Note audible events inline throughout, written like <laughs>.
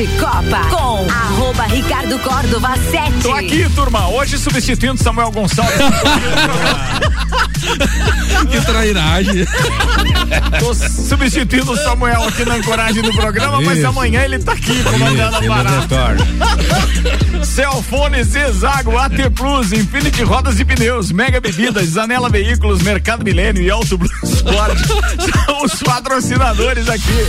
de Copa com arroba Ricardo Córdova 7. Tô aqui, turma. Hoje substituindo Samuel Gonçalves. <laughs> que trairagem. Tô substituindo o Samuel aqui na ancoragem do programa, mas amanhã ele tá aqui comandando <laughs> a parada. Celfone, Zezago, AT Plus, Infinity Rodas e Pneus, Mega Bebidas, Zanela Veículos, Mercado Milênio e Auto Blue Sport <laughs> são os patrocinadores aqui.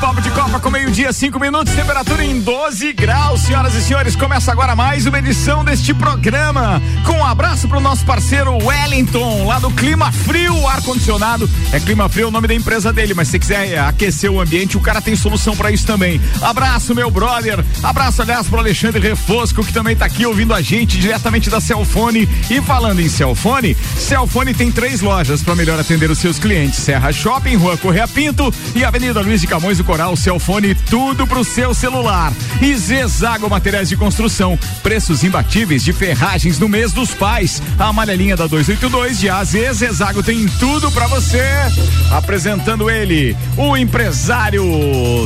Papo de Copa com meio-dia, cinco minutos, temperatura em 12 graus. Senhoras e senhores, começa agora mais uma edição deste programa. Com um abraço pro nosso parceiro Wellington, lá do Clima Frio, ar-condicionado. É Clima Frio o nome da empresa dele, mas se quiser aquecer o ambiente, o cara tem solução para isso também. Abraço, meu brother. Abraço, aliás, pro Alexandre Refosco, que também tá aqui ouvindo a gente diretamente da Celfone. E falando em Celfone, Celfone tem três lojas para melhor atender os seus clientes: Serra Shopping, Rua Correia Pinto e Avenida Luiz de Camões do Coral. Celfone, tudo pro seu celular. E Zezago Materiais de Construção, preços imbatíveis de ferragens no mês dos pais. A amarelinha da 282 de AZ Zezago tem tudo para você. Apresentando ele, o empresário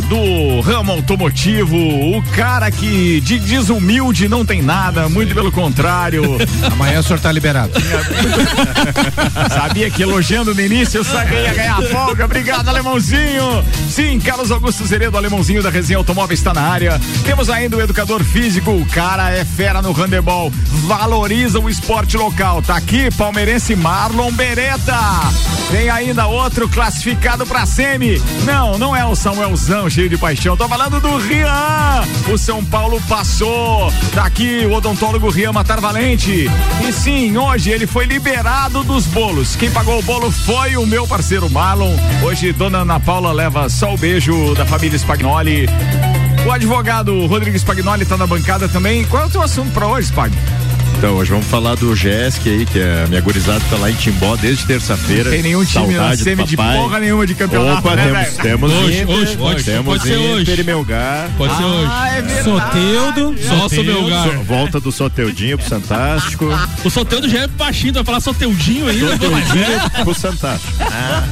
do ramo automotivo, o cara que de desumilde não tem nada, muito pelo contrário. <laughs> Amanhã o senhor tá liberado. <laughs> Sabia que elogiando no início eu sabia ia ganhar folga. Obrigado, alemãozinho. Sim, Carlos Augusto Zeredo, alemãozinho da Resenha Automóvel está na área. Temos ainda o educador físico, o cara é fera no handebol, valoriza o esporte local. Tá aqui, palmeirense Marlon Beretta. Tem ainda outro classificado pra semi. Não, não é o Samuelzão cheio de paixão. Tô falando do Rian. O São Paulo passou. Tá aqui o odontólogo Rian Matar Valente. E sim, hoje ele foi liberado dos bolos. Quem pagou o bolo foi o meu parceiro Marlon. Hoje, dona Ana Paula leva só o beijo da família Spagnoli. O advogado Rodrigo Spagnoli tá na bancada também. Qual é o teu assunto pra hoje, Spag? Então, hoje vamos falar do GESC aí, que é a minha gurizada tá lá em Timbó desde terça-feira. Tem nenhum time na semi de porra nenhuma de campeonato, Opa, né, temos, temos Hoje, Inter, hoje, hoje, temos pode ser Inter hoje. e Melgar. Pode ser hoje. Ah, é verdade. Soteudo. Só o meu lugar. So- Volta do Soteudinho pro Santástico. O Soteudo já é baixinho, tu vai falar Soteudinho ainda. Soteudinho pro Santástico.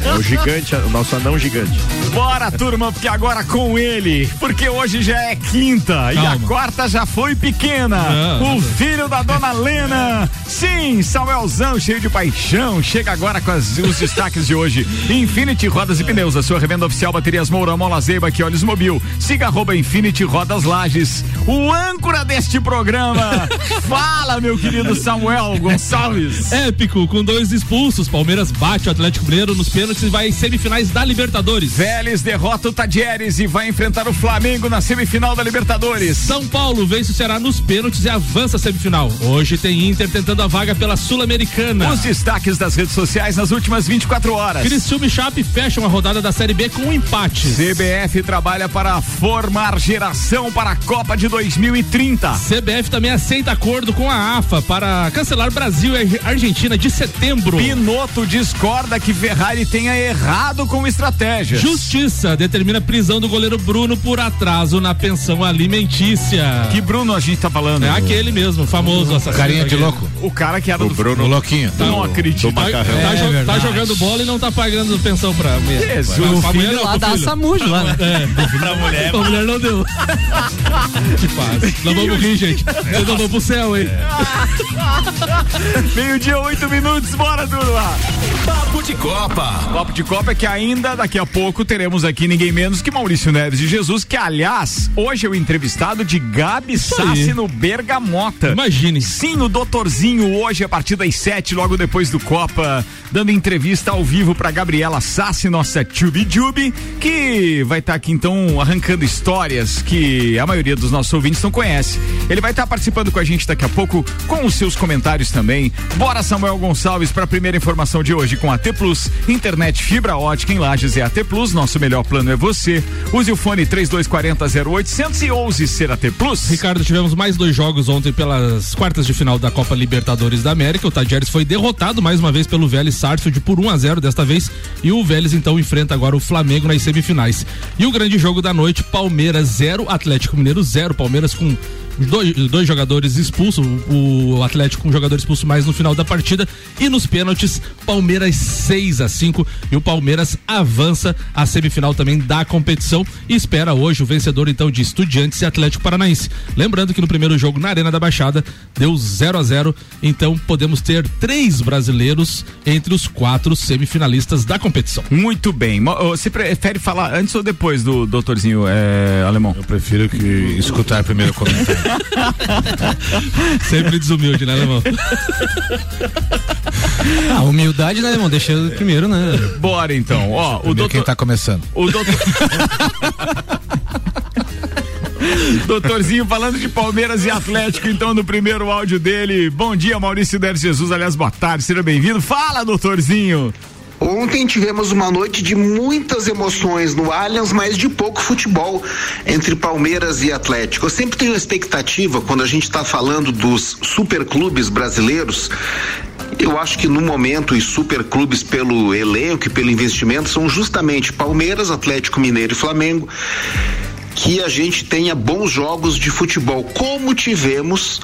É o gigante, o nosso anão gigante. Bora, turma, porque agora com ele, porque hoje já é quinta e a Calma. quarta já foi pequena. Não, o filho da dona Lena. Sim, Samuelzão, cheio de paixão, chega agora com as- os destaques de hoje. <laughs> Infinity Rodas e Pneus, a sua revenda oficial Baterias Moura, Mola Zeiba, que olhos mobil. Siga arroba Infinity Rodas Lages. O âncora deste programa. <laughs> Fala, meu querido Samuel Gonçalves. Épico, com dois expulsos. Palmeiras bate o Atlético Mineiro nos pênaltis e vai em semifinais da Libertadores. Vélez derrota o Tadieres e vai enfrentar o Flamengo na semifinal da Libertadores. São Paulo vence o Ceará nos pênaltis e avança a semifinal. Hoje tem Inter tentando a vaga pela Sul-Americana. Os destaques das redes sociais nas últimas 24 horas. Criciúma e Chape fecham a rodada da Série B com um empate. CBF trabalha para formar geração para a Copa de 2030. CBF também aceita acordo com a AFA para cancelar Brasil e Argentina de setembro. Pinoto discorda que Ferrari tenha errado com estratégias. Justiça determina prisão do goleiro Bruno por atraso na pensão alimentícia. Que Bruno a gente tá falando? É aquele mesmo, famoso assassino. Carinha de louco. O cara que era O do Bruno O louquinho. Não acredito. do Tá, macarrão. tá É jo- tá verdade. jogando bola e não tá pagando pensão pra mulher. Jesus. Pra- pra O mulher filho não, lá filho. Samujo lá, né? É, pra mulher. Pra mulher não deu. que faz. Nós vamos rir, gente. Nós vamos pro céu, hein? <laughs> Meio-dia, oito minutos, bora, turma. Papo de Copa. Papo de Copa é que ainda daqui a pouco teremos aqui ninguém menos que Maurício Neves de Jesus, que aliás, hoje é o entrevistado de Gabi Sassi no Bergamota. Imagine. Sim, o doutorzinho hoje a partir das sete, logo depois do Copa, dando entrevista ao vivo para Gabriela Sassi, nossa Tube Jube, que vai estar tá aqui então arrancando histórias que a maioria dos nossos ouvintes não conhece. Ele vai estar tá participando com a gente daqui a pouco com os seus comentários também. Bora Samuel Gonçalves para a primeira informação de hoje com a T Plus, internet fibra ótica em Lages é a T Plus, nosso melhor plano é você. Use o fone 3240 0800 e ouse ser a T Plus. Ricardo, tivemos mais dois jogos ontem pelas quartas de final da Copa Libertadores da América. O Tadjeres foi derrotado mais uma vez pelo Vélez Sarsfield por 1 a 0 desta vez e o Vélez então enfrenta agora o Flamengo nas semifinais. E o grande jogo da noite, Palmeiras 0, Atlético Mineiro 0, Palmeiras com dois, dois jogadores expulsos, o Atlético com um jogador expulso mais no final da partida e nos pênaltis, Palmeiras 6 a 5 e o Palmeiras avança à semifinal também da competição e espera hoje o vencedor então de Estudiantes e Atlético Paranaense. Lembrando que no primeiro jogo na Arena da Baixada deu 0 a 0 então podemos ter três brasileiros entre os quatro semifinalistas da competição. Muito bem. Você prefere falar antes ou depois do doutorzinho é, alemão? Eu prefiro que escutar primeiro o comentário. <laughs> <laughs> Sempre desumilde, né, Alemão? ah, <laughs> humildade, né, irmão? Deixa primeiro, né? Bora então. Ó, o doutor. Quem tá começando? O doutor. <laughs> Doutorzinho falando de Palmeiras e Atlético, então, no primeiro áudio dele. Bom dia, Maurício Der Jesus. Aliás, boa tarde, seja bem-vindo. Fala, doutorzinho. Ontem tivemos uma noite de muitas emoções no Allianz, mas de pouco futebol entre Palmeiras e Atlético. Eu sempre tenho expectativa quando a gente está falando dos superclubes brasileiros. Eu acho que no momento os superclubes pelo elenco e pelo investimento são justamente Palmeiras, Atlético Mineiro e Flamengo que a gente tenha bons jogos de futebol, como tivemos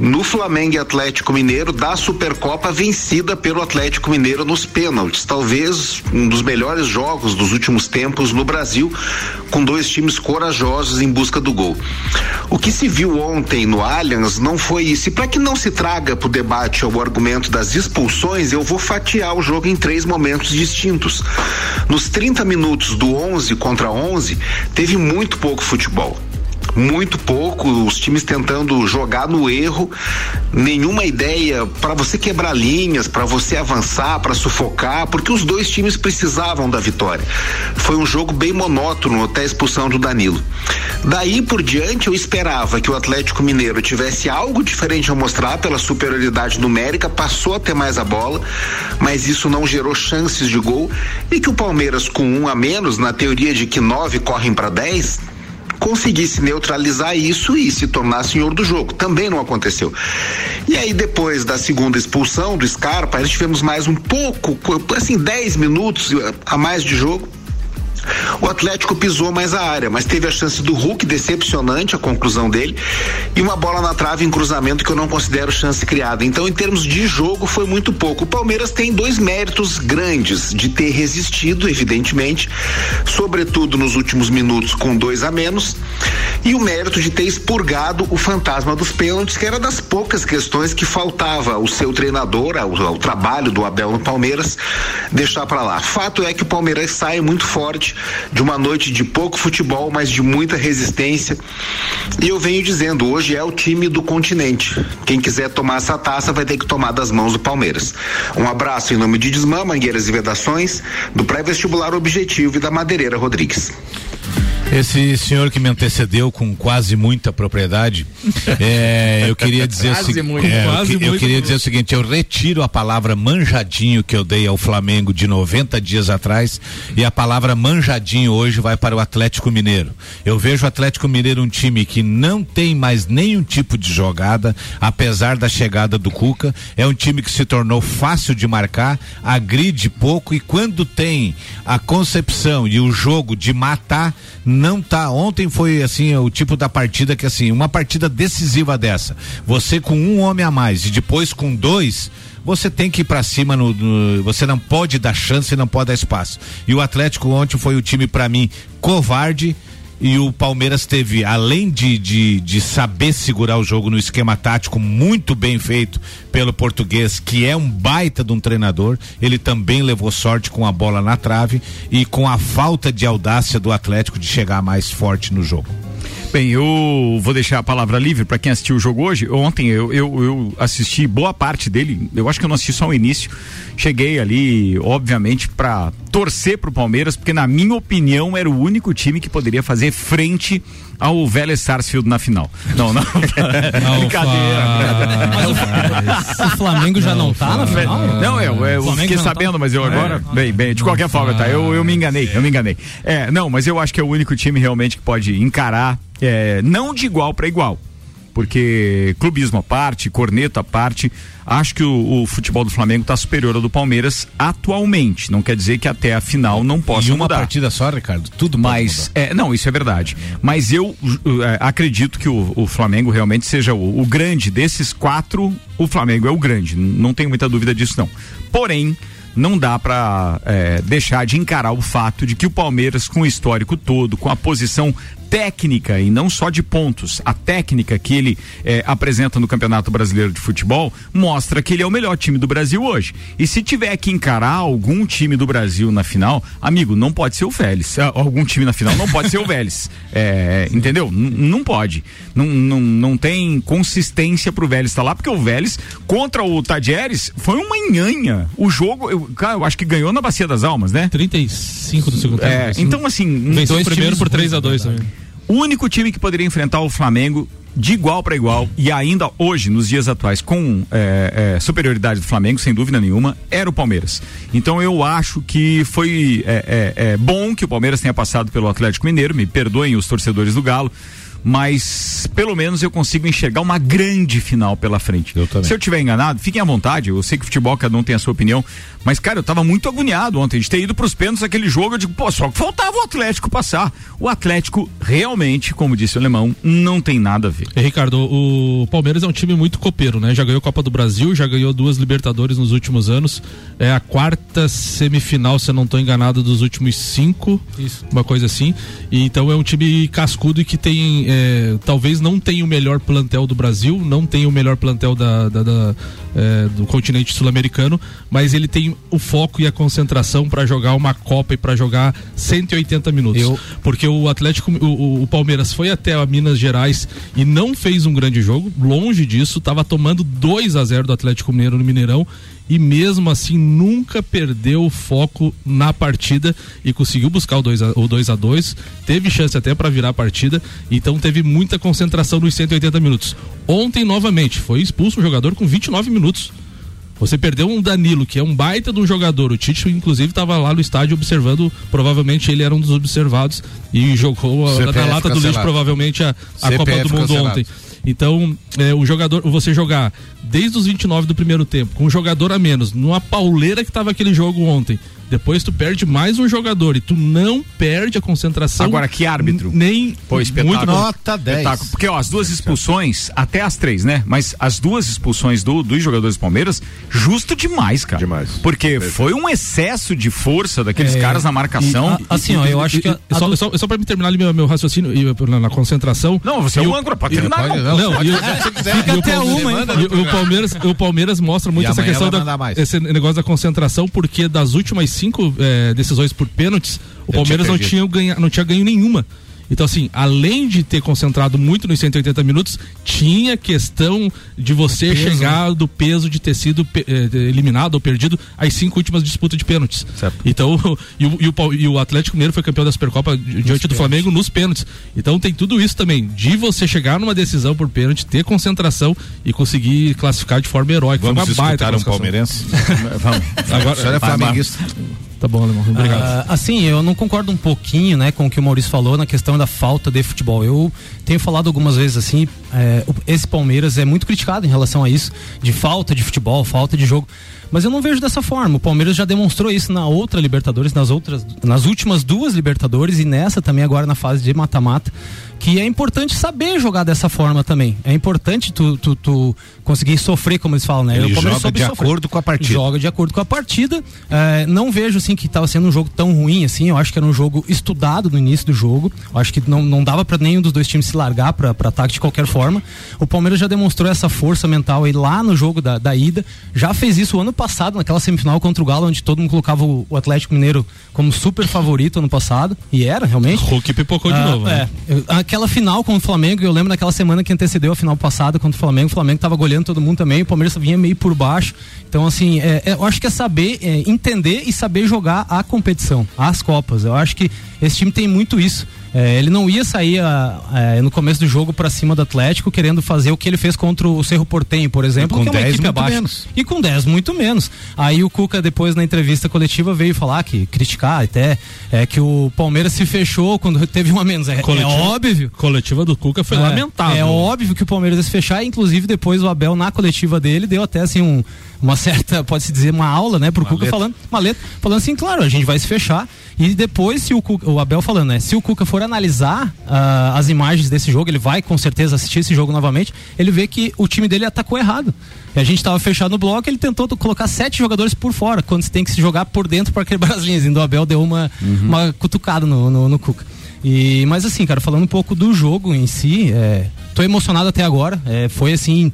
no Flamengo e Atlético Mineiro da Supercopa vencida pelo Atlético Mineiro nos pênaltis. Talvez um dos melhores jogos dos últimos tempos no Brasil, com dois times corajosos em busca do gol. O que se viu ontem no Allianz não foi isso. E para que não se traga para o debate o argumento das expulsões, eu vou fatiar o jogo em três momentos distintos. Nos 30 minutos do 11 contra 11, teve muito pouco futebol muito pouco, os times tentando jogar no erro, nenhuma ideia para você quebrar linhas, para você avançar, para sufocar, porque os dois times precisavam da vitória. Foi um jogo bem monótono até a expulsão do Danilo. Daí por diante eu esperava que o Atlético Mineiro tivesse algo diferente a mostrar pela superioridade numérica, passou a ter mais a bola, mas isso não gerou chances de gol e que o Palmeiras com um a menos, na teoria de que nove correm para dez, conseguisse neutralizar isso e se tornar senhor do jogo. Também não aconteceu. E aí, depois da segunda expulsão do Scarpa, nós tivemos mais um pouco, assim, 10 minutos a mais de jogo o Atlético pisou mais a área, mas teve a chance do Hulk, decepcionante a conclusão dele, e uma bola na trave em cruzamento que eu não considero chance criada. Então, em termos de jogo, foi muito pouco. O Palmeiras tem dois méritos grandes de ter resistido, evidentemente, sobretudo nos últimos minutos com dois a menos, e o mérito de ter expurgado o fantasma dos pênaltis, que era das poucas questões que faltava o seu treinador, ao, ao trabalho do Abel no Palmeiras, deixar para lá. Fato é que o Palmeiras sai muito forte de uma noite de pouco futebol, mas de muita resistência. E eu venho dizendo, hoje é o time do continente. Quem quiser tomar essa taça vai ter que tomar das mãos do Palmeiras. Um abraço em nome de Desmã, Mangueiras e Vedações, do pré-vestibular Objetivo e da Madeireira Rodrigues. Esse senhor que me antecedeu com quase muita propriedade, <laughs> é, eu queria dizer quase muito, é, quase eu, eu queria dizer o seguinte, eu retiro a palavra manjadinho que eu dei ao Flamengo de 90 dias atrás e a palavra manjadinho hoje vai para o Atlético Mineiro. Eu vejo o Atlético Mineiro um time que não tem mais nenhum tipo de jogada, apesar da chegada do Cuca, é um time que se tornou fácil de marcar, agride pouco e quando tem a concepção e o jogo de matar não tá. Ontem foi assim o tipo da partida que assim, uma partida decisiva dessa. Você com um homem a mais e depois com dois, você tem que ir para cima no, no, você não pode dar chance, não pode dar espaço. E o Atlético ontem foi o time para mim covarde e o Palmeiras teve, além de, de, de, saber segurar o jogo no esquema tático muito bem feito pelo português, que é um baita de um treinador, ele também levou sorte com a bola na trave e com a falta de audácia do Atlético de chegar mais forte no jogo. Bem, eu vou deixar a palavra livre para quem assistiu o jogo hoje. Ontem eu, eu, eu, assisti boa parte dele. Eu acho que eu não assisti só o início. Cheguei ali, obviamente, para torcer pro Palmeiras, porque na minha opinião era o único time que poderia fazer frente ao Vélez Sarsfield na final. Não, não. <laughs> brincadeira. Mas o, o, Flamengo já não tá na final? Não, eu, eu fiquei tá? sabendo, tá? mas eu agora. É. Bem, bem, de qualquer forma, tá? Eu, eu me enganei, eu me enganei. É, não, mas eu acho que é o único time realmente que pode encarar, é, não de igual para igual porque clubismo à parte, corneta à parte, acho que o, o futebol do Flamengo está superior ao do Palmeiras atualmente. Não quer dizer que até a final não possa e uma mudar. partida só, Ricardo, tudo Mas é, não, isso é verdade. Mas eu é, acredito que o, o, Flamengo realmente seja o, o grande desses quatro. O Flamengo é o grande, não tenho muita dúvida disso não. Porém não dá para é, deixar de encarar o fato de que o Palmeiras, com o histórico todo, com a posição técnica e não só de pontos, a técnica que ele é, apresenta no Campeonato Brasileiro de Futebol mostra que ele é o melhor time do Brasil hoje. E se tiver que encarar algum time do Brasil na final, amigo, não pode ser o Vélez. Ah, algum time na final não pode ser o Vélez. <laughs> É, entendeu? N não pode. Não, não, não tem consistência pro Vélez estar tá lá, porque o Vélez contra o Tadieres foi uma nhanha. O jogo, eu, cara, eu acho que ganhou na Bacia das Almas, né? 35 do segundo tempo. É, então assim, venceu o primeiro por 3 a 2 também. O único time que poderia enfrentar o Flamengo de igual para igual e ainda hoje, nos dias atuais, com é, é, superioridade do Flamengo, sem dúvida nenhuma, era o Palmeiras. Então eu acho que foi é, é, é bom que o Palmeiras tenha passado pelo Atlético Mineiro, me perdoem os torcedores do Galo mas pelo menos eu consigo enxergar uma grande final pela frente. Eu também. Se eu tiver enganado, fiquem à vontade. Eu sei que futebol cada um tem a sua opinião, mas cara, eu tava muito agoniado ontem de ter ido pros pênaltis aquele jogo. Eu digo, pô, só que faltava o Atlético passar. O Atlético realmente, como disse o alemão, não tem nada a ver. E, Ricardo, o Palmeiras é um time muito copeiro, né? Já ganhou Copa do Brasil, já ganhou duas Libertadores nos últimos anos. É a quarta semifinal, se eu não estou enganado, dos últimos cinco. Isso. Uma coisa assim. E, então é um time cascudo e que tem é, talvez não tenha o melhor plantel do Brasil, não tenha o melhor plantel da, da, da é, do continente sul-americano, mas ele tem o foco e a concentração para jogar uma Copa e para jogar 180 minutos. Eu... Porque o Atlético, o, o, Palmeiras foi até a Minas Gerais e não fez um grande jogo, longe disso, estava tomando 2 a 0 do Atlético Mineiro no Mineirão e mesmo assim nunca perdeu o foco na partida e conseguiu buscar o 2 a, o 2 a 2 teve chance até para virar a partida, então teve muita concentração nos 180 minutos. Ontem novamente foi expulso um jogador com 29 minutos. Você perdeu um Danilo, que é um baita de um jogador. O Tite, inclusive, estava lá no estádio observando. Provavelmente ele era um dos observados e jogou a, na lata do lixo, provavelmente, a, a Copa do Mundo cancelado. ontem. Então, é, o jogador, você jogar desde os 29 do primeiro tempo, com um jogador a menos, numa pauleira que estava aquele jogo ontem, depois tu perde mais um jogador e tu não perde a concentração. Agora, que árbitro? Nem. Pô, espetáculo. Muito Nota 10. Espetáculo. Porque, ó, as duas expulsões, até as três, né? Mas as duas expulsões do, dos jogadores do Palmeiras, justo demais, cara. Demais. Porque foi um excesso de força daqueles é, caras na marcação. E, assim, ó, eu acho que. A, a só, do... só, só pra me terminar ali meu, meu raciocínio na, na, concentração. Não, você é um âncora, pode terminar. Não, não, não, e, fica até uma, hein? o, Palmeiras, o Palmeiras mostra muito essa questão da. Esse negócio da concentração, porque das últimas cinco. É, decisões por pênaltis, o Palmeiras tinha não, tinha ganha, não tinha ganho nenhuma. Então, assim, além de ter concentrado muito nos 180 minutos, tinha questão de você chegar do peso de ter sido eh, eliminado ou perdido as cinco últimas disputas de pênaltis. Certo. Então, <laughs> e o, e, o, e o, Atlético Mineiro foi campeão da Supercopa diante pênaltis. do Flamengo nos pênaltis. Então tem tudo isso também, de você chegar numa decisão por pênalti, ter concentração e conseguir classificar de forma heróica. Vamos escutar um palmeirense? <laughs> Vamos. Agora, senhor é flamenguista. Tá bom, Alemão. Obrigado. Uh, assim, eu não concordo um pouquinho, né, com o que o Maurício falou na questão da falta de futebol. Eu tenho falado algumas vezes assim, é, esse Palmeiras é muito criticado em relação a isso, de falta de futebol, falta de jogo. Mas eu não vejo dessa forma. O Palmeiras já demonstrou isso na outra Libertadores, nas outras, nas últimas duas Libertadores e nessa também agora na fase de mata-mata que é importante saber jogar dessa forma também. É importante tu, tu, tu conseguir sofrer, como eles falam, né? Ele joga de sofrer. acordo com a partida. Joga de acordo com a partida. É, não vejo assim que estava sendo um jogo tão ruim assim. Eu acho que era um jogo estudado no início do jogo. Eu acho que não, não dava para nenhum dos dois times se largar para ataque de qualquer forma. O Palmeiras já demonstrou essa força mental aí lá no jogo da, da ida. Já fez isso ano passado, naquela semifinal contra o Galo, onde todo mundo colocava o, o Atlético Mineiro como super favorito ano passado, e era realmente. Hulk pipocou de Ah, novo. né? é. Eu- Aquela final contra o Flamengo, eu lembro naquela semana que antecedeu a final passada contra o Flamengo, o Flamengo tava goleando todo mundo também, o Palmeiras vinha meio por baixo. Então, assim, é, é, eu acho que é saber é, entender e saber jogar a competição, as Copas. Eu acho que esse time tem muito isso. É, ele não ia sair ah, é, no começo do jogo pra cima do Atlético querendo fazer o que ele fez contra o Cerro Portenho, por exemplo, com que é uma 10 equipe muito abaixo. menos. E com 10, muito menos. Aí o Cuca, depois na entrevista coletiva, veio falar que, criticar até, é, que o Palmeiras se fechou quando teve uma menos. É, é Coletiva- óbvio. Coletiva do Cuca foi É, lamentável. É óbvio que o Palmeiras ia se fechar, inclusive depois o Abel na coletiva dele deu até assim um, uma certa, pode-se dizer, uma aula, né, pro Cuca letra. falando, uma letra, falando assim, claro, a gente vai se fechar e depois se o Cuca, o Abel falando, né, se o Cuca for analisar ah, as imagens desse jogo, ele vai com certeza assistir esse jogo novamente, ele vê que o time dele atacou errado. E a gente estava fechado no bloco, ele tentou colocar sete jogadores por fora, quando você tem que se jogar por dentro para quebrar as linhas. Então o Abel deu uma, uma cutucada no, no, no Cuca. E, mas assim, cara, falando um pouco do jogo em si, é, tô emocionado até agora. É, foi assim,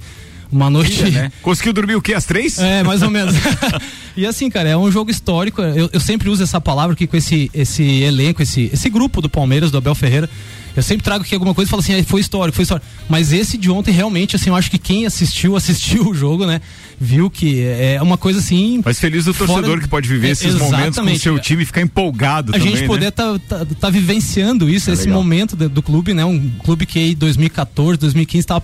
uma noite. Né? <laughs> Conseguiu dormir o quê? Às três? É, mais ou menos. <laughs> e assim, cara, é um jogo histórico. Eu, eu sempre uso essa palavra aqui com esse, esse elenco, esse, esse grupo do Palmeiras, do Abel Ferreira. Eu sempre trago aqui alguma coisa e falo assim, ah, foi histórico, foi histórico. Mas esse de ontem, realmente, assim, eu acho que quem assistiu, assistiu o jogo, né? Viu que é uma coisa assim. Mas feliz do fora- torcedor que pode viver É, esses momentos com o exatamente. seu time e ficar empolgado a também, gente poder né? tá, tá, tá vivenciando isso, esse legal. momento do, do clube, né? Um clube que em 2014, 2015 tava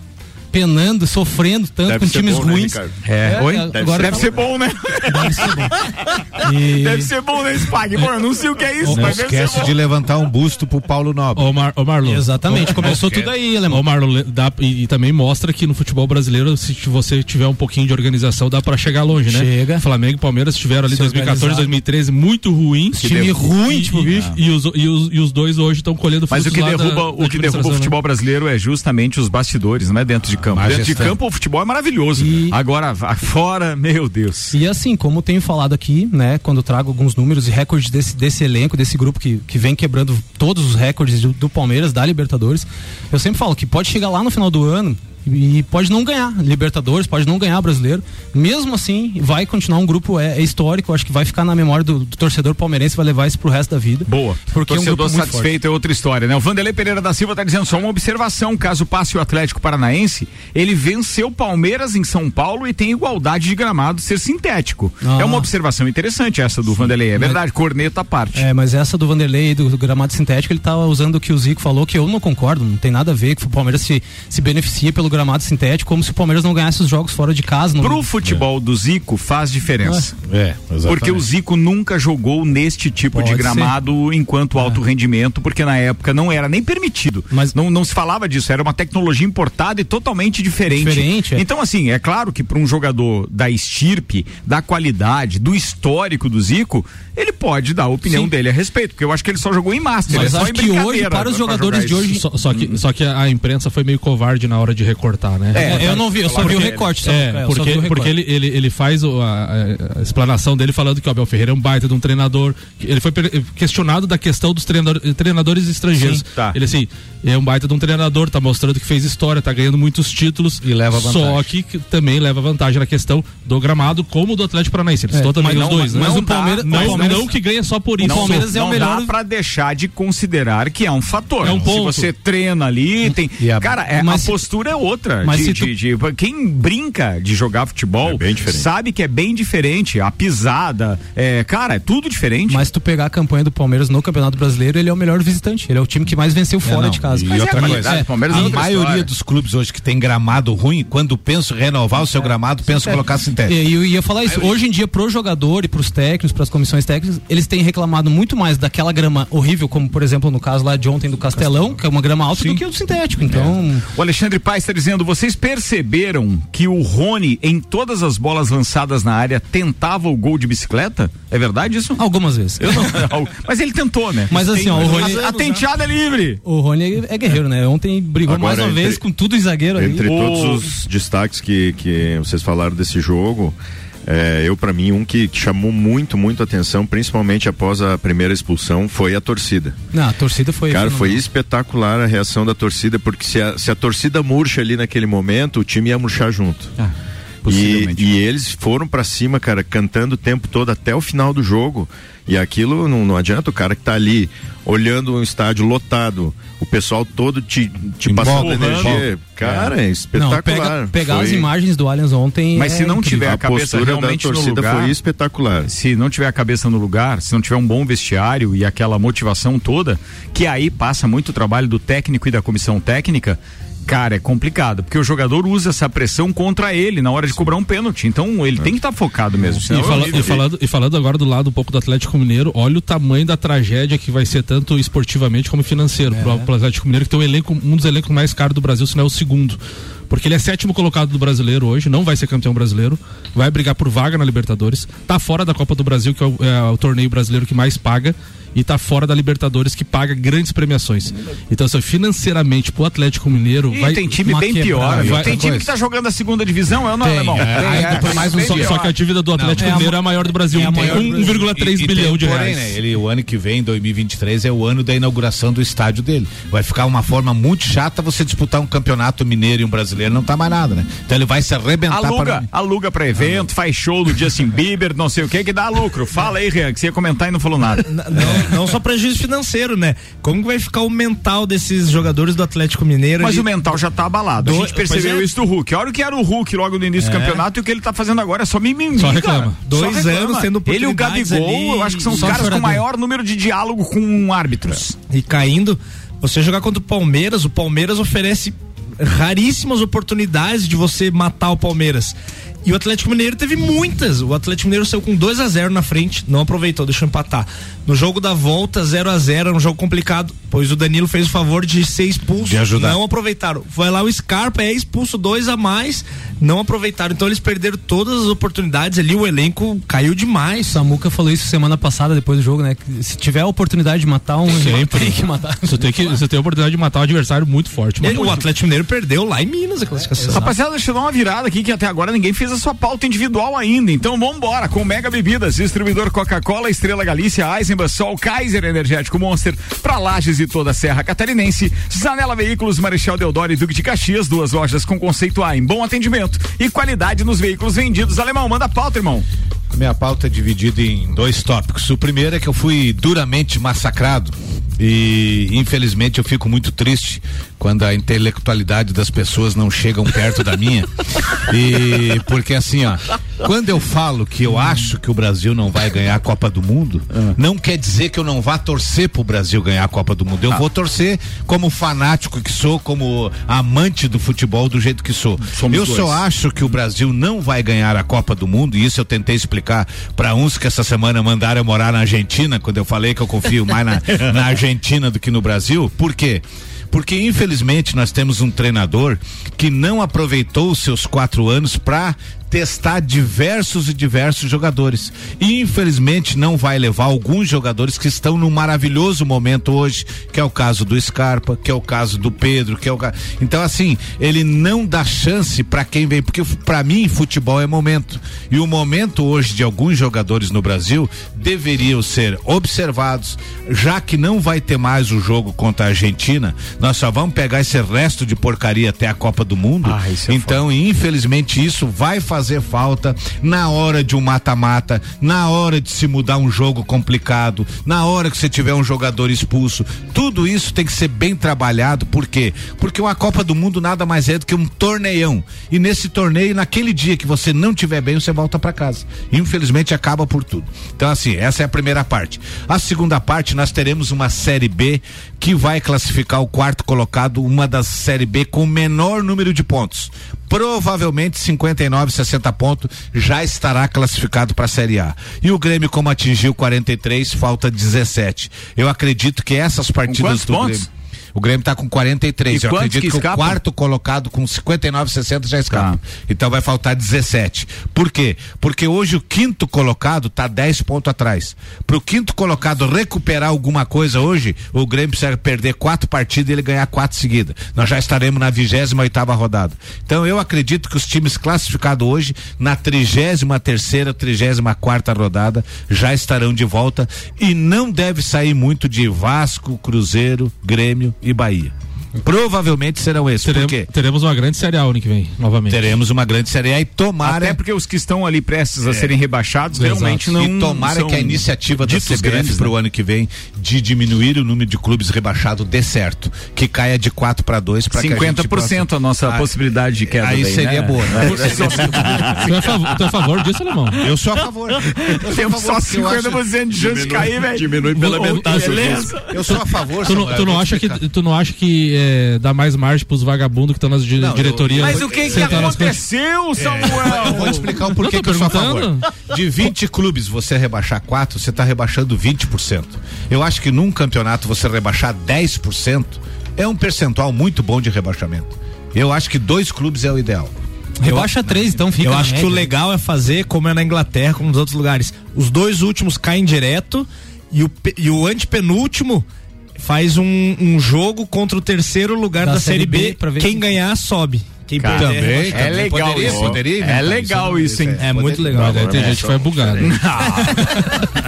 penando, sofrendo tanto Deve com times bom, né, ruins. Ricardo? É, oi? agora Deve, tá- deve ser bom, né? Deve ser bom. <laughs> E- Deve ser bom, né, Spag? Pô, eu não sei o que é isso, Não mas deve ser esquece bom. de levantar um busto pro Paulo Nobre. Ô, Mar, ô Marlon. Exatamente, Ô, começou tudo aí, Alemão. Ô, Marlon, dá, e, e também mostra que no futebol brasileiro, se você tiver um pouquinho de organização, dá pra chegar longe, né? Chega. Flamengo e Palmeiras tiveram ali Se 2014, organizar. 2013 muito ruim. Time ruim, e, tipo, e, bicho. e os, e, os, e os dois hoje estão colhendo Mas frutos o que da- derruba, da o, que derruba o né? futebol brasileiro é justamente os bastidores, né? Dentro de campo. Dentro de campo o futebol é maravilhoso. E- Agora, fora, meu Deus. E assim, como tenho falado aqui, né, quando trago alguns números e recordes desse, desse elenco, desse grupo que, que vem quebrando todos os recordes do, do Palmeiras, da Libertadores, eu sempre falo que pode chegar lá no final do ano e pode não ganhar Libertadores, pode não ganhar brasileiro. Mesmo assim, vai continuar um grupo é, é histórico, acho que vai ficar na memória do, do torcedor palmeirense, vai levar isso pro resto da vida. Boa. Porque é um Torcedor grupo muito satisfeito é outra história, né? O Vanderlei Pereira da Silva tá dizendo só uma observação. Caso passe o Atlético Paranaense, ele venceu Palmeiras em São Paulo e tem igualdade de gramado ser sintético. Ah. É uma observação interessante essa do Vanderlei. É verdade, corneta à parte. É, mas essa do Vanderlei do, do gramado sintético, ele tá usando o que o Zico falou, que eu não concordo, não tem nada a ver, que o Palmeiras se, se beneficia pelo gramado sintético, como se o Palmeiras não ganhasse os jogos fora de casa. Não... Pro futebol do Zico faz diferença. É, Porque o Zico nunca jogou neste tipo Pode de ser. gramado enquanto alto rendimento, porque na época não era nem permitido. Mas- não, não se falava disso, era uma tecnologia importada e totalmente diferente. Diferente, é. Então, assim, é claro que para um jogador da estirpe, da qualidade, do histórico do Zico, ele pode dar a opinião Sim. dele a respeito, porque eu acho que ele só jogou em Master. Mas é só acho em que hoje, para os jogadores de hoje. Só, só que, só que a imprensa foi meio covarde na hora de recortar, né? É, eu não vi, eu só vi o recorte. Só, É, só porque, o recorte. porque ele, ele, ele faz o- a, a- explanação dele falando que o Abel Ferreira é um baita de um treinador. Ele foi questionado da questão dos treinador- treinadores estrangeiros. Sim, tá. Ele assim, é um baita de um treinador, tá mostrando que fez história, tá ganhando muitos títulos. E leva Só vantagem. que, que também leva vantagem na questão do gramado, como do Atlético Paranaense. Ele É, citou também mas os não- dois, né? mas o Palmeiras- Não, o Palmeiras- não que ganha só por isso. Não, Palmeiras é o não melhor- dá pra deixar de considerar que é um fator. É um Se ponto. você treina ali, tem. E a- Cara, é, mas a se- postura é outra. Mas de, tu- de- de- quem brinca de jogar futebol É sabe que é bem diferente. A pisada, é, cara, é tudo diferente. Mas se tu pegar a campanha do Palmeiras no Campeonato Brasileiro, ele é o melhor visitante. Ele é o time que mais venceu fora não, de casa. e Mas é outra a coisa, qualidade do Palmeiras é a outra maioria história. dos clubes hoje que tem gramado ruim, quando penso em renovar o seu gramado, penso em colocar sintético. E eu ia falar isso. Hoje em dia, pro jogador e pros técnicos, pras comissões técnicas, eles têm reclamado muito mais daquela grama horrível, como por exemplo no caso lá de ontem do Castelão, que é uma grama alta, do que o sintético. Então, O Alexandre Paes está dizendo: vocês perceberam que o Rony, em todas as bolas lançadas na área, tentava o gol de bicicleta? É verdade isso? algumas vezes. Eu não, mas ele tentou, né? Mas assim, ó, o Rony- A, a tenteada é livre. O Rony é guerreiro, né? Ontem brigou Agora, mais uma entre- vez com tudo os zagueiro ali. Entre O- todos os destaques que, que vocês falaram desse jogo, é, eu, para mim, um que, que chamou muito, muito atenção, principalmente após a primeira expulsão, foi a torcida. Não, a torcida foi. Cara, foi espetacular a reação da torcida, porque se a, se a torcida murcha ali naquele momento, o time ia murchar junto. Ah. E, e eles foram pra cima, cara, cantando o tempo todo até o final do jogo. E aquilo não, não adianta o cara que tá ali olhando um estádio lotado, o pessoal todo te, te passando Empolgando. energia. Cara, é, Não, espetacular. pega, pegar Foi- as imagens do Allianz ontem. Mas é se não incrível. tiver a a cabeça postura da realmente no torcida lugar, foi espetacular. se não tiver a cabeça no lugar, se não tiver um bom vestiário e aquela motivação toda, que aí passa muito trabalho do técnico e da comissão técnica, cara, é complicado, porque o jogador usa essa pressão contra ele na hora de cobrar um pênalti. Então ele tem que estar focado mesmo. senão E, é fala- e falando, e falando agora do lado um pouco do Atlético Mineiro, olha o tamanho da tragédia que vai ser tanto esportivamente como financeiro pro, pro Atlético Mineiro, que tem um, elenco, um dos elencos mais caros do Brasil, se não é o segundo. Porque ele é sétimo colocado do brasileiro hoje, não vai ser campeão brasileiro, vai brigar por vaga na Libertadores, tá fora da Copa do Brasil, que é o, é o torneio brasileiro que mais paga, e tá fora da Libertadores, que paga grandes premiações. Então, assim, financeiramente, pro Atlético Mineiro, E vai. tem time bem quebrada. pior. viu? Vai- tem time coisa. que tá jogando a segunda divisão, é ou não, Tem, alemão? é, por mais um Só, pior. só que a dívida do Atlético é a Mineiro é a ma- maior do Brasil, é a tem maior do Brasil. 1,3 E- e bilhão de porém, reais. né? Ele, o ano que vem, 2023, é o ano da inauguração do estádio dele. Vai ficar uma forma muito chata você disputar um campeonato mineiro e um brasileiro, não tá mais nada, né? Então ele vai se arrebentar Aluga, para- aluga pra evento, faz show do Justin Bieber, não sei o que, que dá lucro. Fala aí, Rian, que você ia comentar e não falou nada. Não, <laughs> não só prejuízo financeiro, né? Como que vai ficar o mental desses jogadores do Atlético Mineiro? Mas o mental já tá abalado. A Do- gente percebeu é. isso do Hulk. Olha o que era o Hulk logo no início do É. campeonato e o que ele tá fazendo agora é só mimimi. Só reclama. Dois Só reclama. anos tendo Ele e o Gabigol, ali, eu acho que são os caras com maior número de diálogo com árbitros. e caindo. Você jogar contra o Palmeiras, o Palmeiras oferece raríssimas oportunidades de você matar o Palmeiras. E o Atlético Mineiro teve muitas. O Atlético Mineiro saiu com 2 a 0 na frente, não aproveitou, deixou empatar. No jogo da volta, 0 a 0 era um jogo complicado, pois o Danilo fez o favor de ser expulso. De ajudar. Não aproveitaram. Foi lá o Scarpa, é expulso dois a mais, não aproveitaram. Então eles perderam todas as oportunidades ali, o elenco caiu demais. Samuca falou isso semana passada, depois do jogo, né? Que se tiver a oportunidade de matar um, Sempre. <laughs> tem que matar. Você tem, que, você tem a oportunidade de matar um adversário muito forte. Ele- o Atlético Mineiro perdeu lá em Minas a classificação. Rapaziada, deixa eu dar uma virada aqui que até agora ninguém fez a sua pauta individual ainda. Então vamos embora com Mega Bebidas, distribuidor Coca-Cola, Estrela Galícia, Eisenbahn, Sol, Kaiser Energético Monster, pra Lages e toda a Serra Catarinense, Zanela Veículos, Marechal Deodoro e Duque de Caxias, duas lojas com conceito A em bom atendimento e qualidade nos veículos vendidos. Alemão, manda a pauta, irmão. A minha pauta é dividida em dois tópicos. O primeiro é que eu fui duramente massacrado e infelizmente eu fico muito triste quando a intelectualidade das pessoas não chegam perto da minha. <laughs> E porque assim, ó, quando eu falo que eu acho que o Brasil não vai ganhar a Copa do Mundo, não quer dizer que eu não vá torcer pro Brasil ganhar a Copa do Mundo. Eu vou torcer como fanático que sou, como amante do futebol do jeito que sou. Somos eu dois. só acho que o Brasil não vai ganhar a Copa do Mundo, e isso eu tentei explicar para uns que essa semana mandaram eu morar na Argentina, quando eu falei que eu confio mais na, <laughs> na Argentina do que no Brasil. Por quê? Porque infelizmente nós temos um treinador que não aproveitou os seus quatro anos para testar diversos e diversos jogadores. E infelizmente não vai levar alguns jogadores que estão num maravilhoso momento hoje, que é o caso do Scarpa, que é o caso do Pedro, que é o. Então assim, ele não dá chance para quem vem, porque para mim futebol é momento. E o momento hoje de alguns jogadores no Brasil deveriam ser observados, já que não vai ter mais o jogo contra a Argentina, nós só vamos pegar esse resto de porcaria até a Copa do Mundo. Ah, é então, infelizmente, isso vai fazer falta na hora de um mata-mata, na hora de se mudar um jogo complicado, na hora que você tiver um jogador expulso. Tudo isso tem que ser bem trabalhado, por quê? Porque uma Copa do Mundo nada mais é do que um torneião. E nesse torneio, naquele dia que você não tiver bem, você volta para casa. Infelizmente, acaba por tudo. Então, assim, essa é a primeira parte. A segunda parte, nós teremos uma Série B que vai classificar o quarto colocado, uma das Série B com menor número de pontos. Provavelmente 59, 60 pontos já estará classificado para a Série A. E o Grêmio, como atingiu 43, falta 17. Eu acredito que essas partidas do pontos? Grêmio. O Grêmio está com 43. E Eu acredito que que, o quarto colocado com 59, 60 já escapa. Tá. Então vai faltar 17. Por quê? Porque hoje o quinto colocado está 10 pontos atrás. Para o quinto colocado recuperar alguma coisa hoje, o Grêmio precisa perder quatro partidas e ele ganhar quatro seguidas. Nós já estaremos na 28 oitava rodada. Então eu acredito que os times classificados hoje, na 33 terceira, 34 quarta rodada, já estarão de volta e não deve sair muito de Vasco, Cruzeiro, Grêmio e Bahia. Provavelmente serão esses. Teremos, Por quê? teremos uma grande Série A ano que vem, novamente. Teremos uma grande série A e tomara. Até porque os que estão ali prestes a É. serem rebaixados Exato. realmente não e tomara são que a iniciativa da CBF grandes, para o né? ano que vem de diminuir o número de clubes rebaixados dê certo. Que caia de 4 para 2 para que a gente 50% a nossa Ah, possibilidade de queda. Aí daí, seria né? boa, né? <laughs> Tu é, a favor, tu é a favor disso, Alemão? Eu sou a favor. <laughs> Eu sou a Temos só favor, acho- 50% de chance de cair, velho. Diminui pela metade. Beleza. Eu sou a favor. Tu não, acha que tu não acha que é, dá mais margem pros vagabundos que estão nas di Não, eu- diretorias? Mas o que que aconteceu, Samuel? Eu vou te explicar o porquê que eu sou a favor. De 20 clubes você rebaixar 4, você está rebaixando 20%. Eu acho que num campeonato você rebaixar 10% é um percentual muito bom de rebaixamento. Eu acho que dois clubes é o ideal. Rebaixa três, então fica. Eu acho que o média. legal é fazer como é na Inglaterra, como nos outros lugares. Os dois últimos caem direto e o, e o antepenúltimo faz um, um jogo contra o terceiro lugar da, Da Série B. B, quem- ganhar, sobe. Quem Cara, também, rebaixado. É também legal poderia, isso. poderia É legal isso, hein? É muito legal. Aí tem gente que vai bugado. né? <laughs>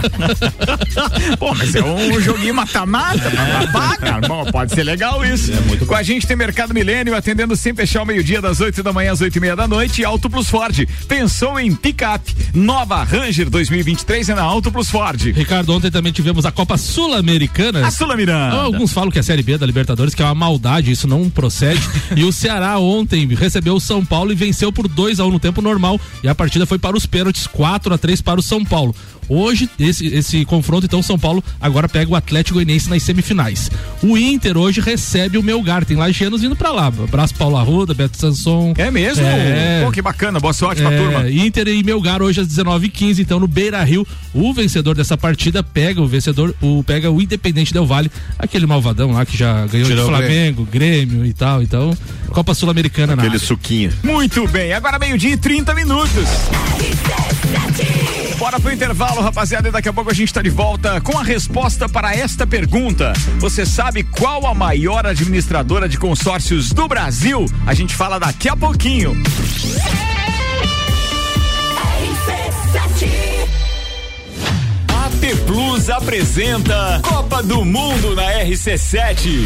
Pô, mas é um joguinho mata-mata, babá, cara. Bom, pode ser legal isso. Com a gente tem Mercado Milênio, atendendo sem fechar o meio-dia, das 8 da manhã às 8 e meia da noite. Auto Plus Ford. Pensou em picape? Nova Ranger 2023 é na Auto Plus Ford. Ricardo, ontem também tivemos a Copa Sul-Americana. A Sula Miranda. Alguns falam que é a Série B da Libertadores, que é uma maldade, isso não procede. <laughs> e o Ceará ontem recebeu o São Paulo e venceu por 2 a 1 no tempo normal. E a partida foi para os pênaltis, 4 a 3 para o São Paulo. Hoje, esse, esse confronto, então, São Paulo agora pega o Atlético Goianiense nas semifinais. O Inter hoje recebe o Melgar, tem lagianos indo pra lá. Abraço Paulo Arruda, Beto Sanson. É mesmo? É. Pô, que bacana. Boa sorte pra É, turma. Inter e Melgar hoje às 19h15, então no Beira Rio. O vencedor dessa partida pega o vencedor, o, pega o Independente Del Vale, aquele malvadão lá que já ganhou Tirou de o Flamengo, Grêmio e tal. Então, Copa Sul-Americana na Aquele área. suquinho. Muito bem, agora meio-dia e 30 minutos. Bora pro intervalo, rapaziada, e daqui a pouco a gente tá de volta com a resposta para esta pergunta. Você sabe qual a maior administradora de consórcios do Brasil? A gente fala daqui a pouquinho. AT Plus apresenta Copa do Mundo na RC7.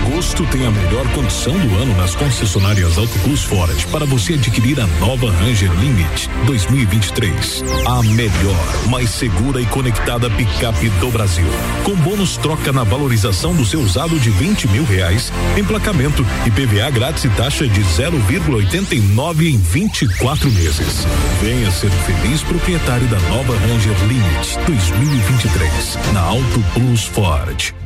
Agosto tem a melhor condição do ano nas concessionárias Auto Plus Ford para você adquirir a nova Ranger Limit 2023. A melhor, mais segura e conectada picape do Brasil. Com bônus troca na valorização do seu usado de 20 mil reais, emplacamento e PVA grátis e taxa de 0,89 em 24 meses. Venha ser feliz proprietário da nova Ranger Limit 2023 na Auto Plus Ford.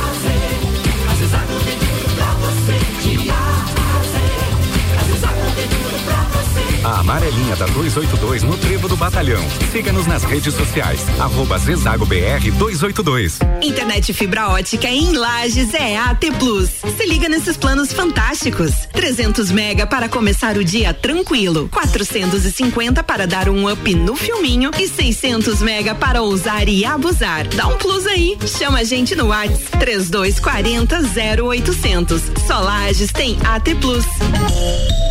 A amarelinha da 282 no Trevo do Batalhão. Siga-nos nas redes sociais. Arroba Zezago BR 282. Internet fibra ótica em Lages é AT Plus. Se liga nesses planos fantásticos. 300 mega para começar o dia tranquilo, 450 para dar um up no filminho e 600 mega para ousar e abusar. Dá um plus aí. Chama a gente no Whats 3240 0800. Só Lages tem AT Plus.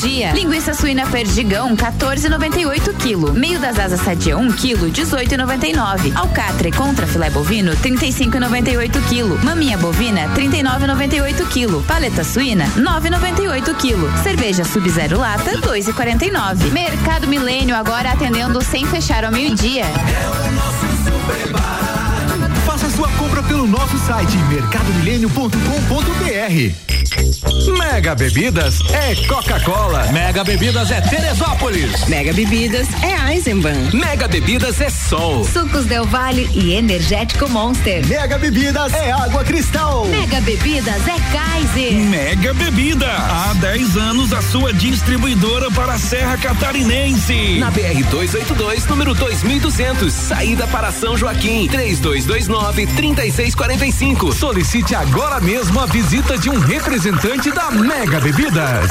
Dia. Linguiça suína perdigão, 14,98 kg. Meio das asas sadia, 1 kg, 18,99. Alcatre contra filé bovino, 35,98 kg. Maminha bovina, 39,98 kg. Paleta suína, 9,98 kg. Cerveja Sub-Zero lata, 2,49. Mercado Milênio agora atendendo sem fechar ao meio-dia. Faça sua compra pelo nosso site mercadomilênio.com.br. Mega Bebidas é Coca-Cola. Mega Bebidas é Teresópolis. Mega Bebidas é Eisenbahn. Mega Bebidas é Sol. Sucos Del Vale e Energético Monster. Mega Bebidas é Água Cristal. Mega Bebidas é Kaiser. Mega Bebida, há 10 anos a sua distribuidora para a Serra Catarinense. Na BR 282, número 2200, saída para São Joaquim, 3229 3645. Solicite agora mesmo a visita de um representante da Mega Bebidas.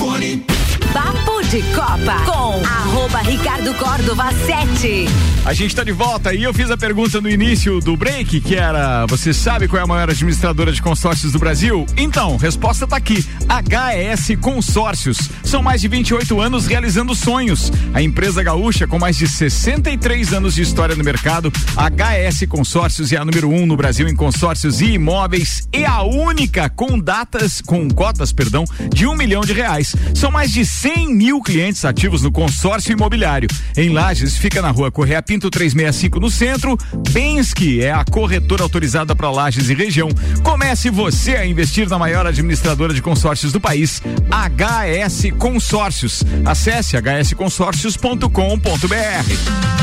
Cellfone. Papo de Copa com arroba Ricardo Córdova 7. A gente tá de volta e eu fiz a pergunta no início do break, que era: você sabe qual é a maior administradora de consórcios do Brasil? Então, resposta tá aqui: HS Consórcios. São mais de 28 anos realizando sonhos. A empresa gaúcha, com mais de 63 anos de história no mercado, HS Consórcios é a número um no Brasil em consórcios e imóveis e a única com datas, com cotas, perdão, de um milhão de reais. São mais de 100 mil clientes ativos no consórcio imobiliário. Em Lages, fica na rua Correia Pinto 365 no centro. Bensky é a corretora autorizada para Lages e região. Comece você a investir na maior administradora de consórcios do país, HS Consórcios. Acesse hsconsórcios.com.br.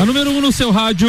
A número 1 um no seu rádio.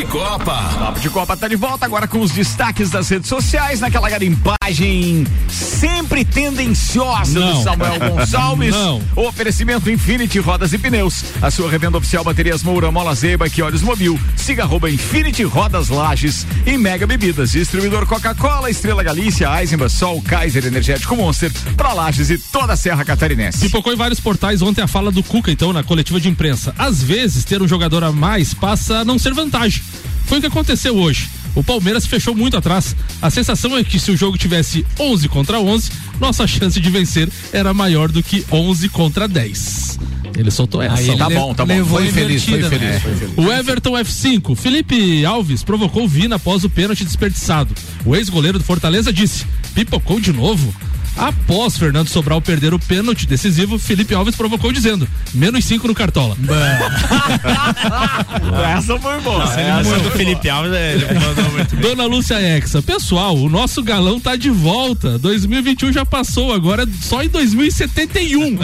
De Copa. Papo de Copa tá de volta agora com os destaques das redes sociais, naquela garimpagem sempre tendenciosa Não. do Samuel <laughs> Gonçalves. Não. O oferecimento Infinity Rodas e Pneus. A sua revenda oficial Baterias Moura, Mola Zeiba, que olhos mobil. Siga arroba Infinity Rodas Lages e Mega Bebidas. Distribuidor Coca-Cola, Estrela Galícia, Eisenbahn, Sol, Kaiser, Energético Monster, pra Lages e toda a Serra Catarinense. Pipocou em vários portais ontem a fala do Cuca, então, na coletiva de imprensa. Às vezes, ter um jogador a mais passa a não ser vantagem. Foi o que aconteceu hoje. O Palmeiras fechou muito atrás. A sensação é que se o jogo tivesse 11 contra 11, nossa chance de vencer era maior do que 11 contra 10. Ele soltou essa. Aí ele Tá bom, tá bom. Foi feliz, foi feliz, né? foi feliz. O Everton F5, Felipe Alves provocou o Vina após o pênalti desperdiçado. O ex-goleiro do Fortaleza disse: pipocou de novo. Após Fernando Sobral perder o pênalti decisivo, Felipe Alves provocou dizendo: menos 5 no Cartola. <laughs> Essa foi boa. Essa Essa foi foi do Felipe boa. Alves, ele mandou muito bem. Dona Lúcia Exa, pessoal, o nosso galão tá de volta. 2021 já passou, agora é só em 2071.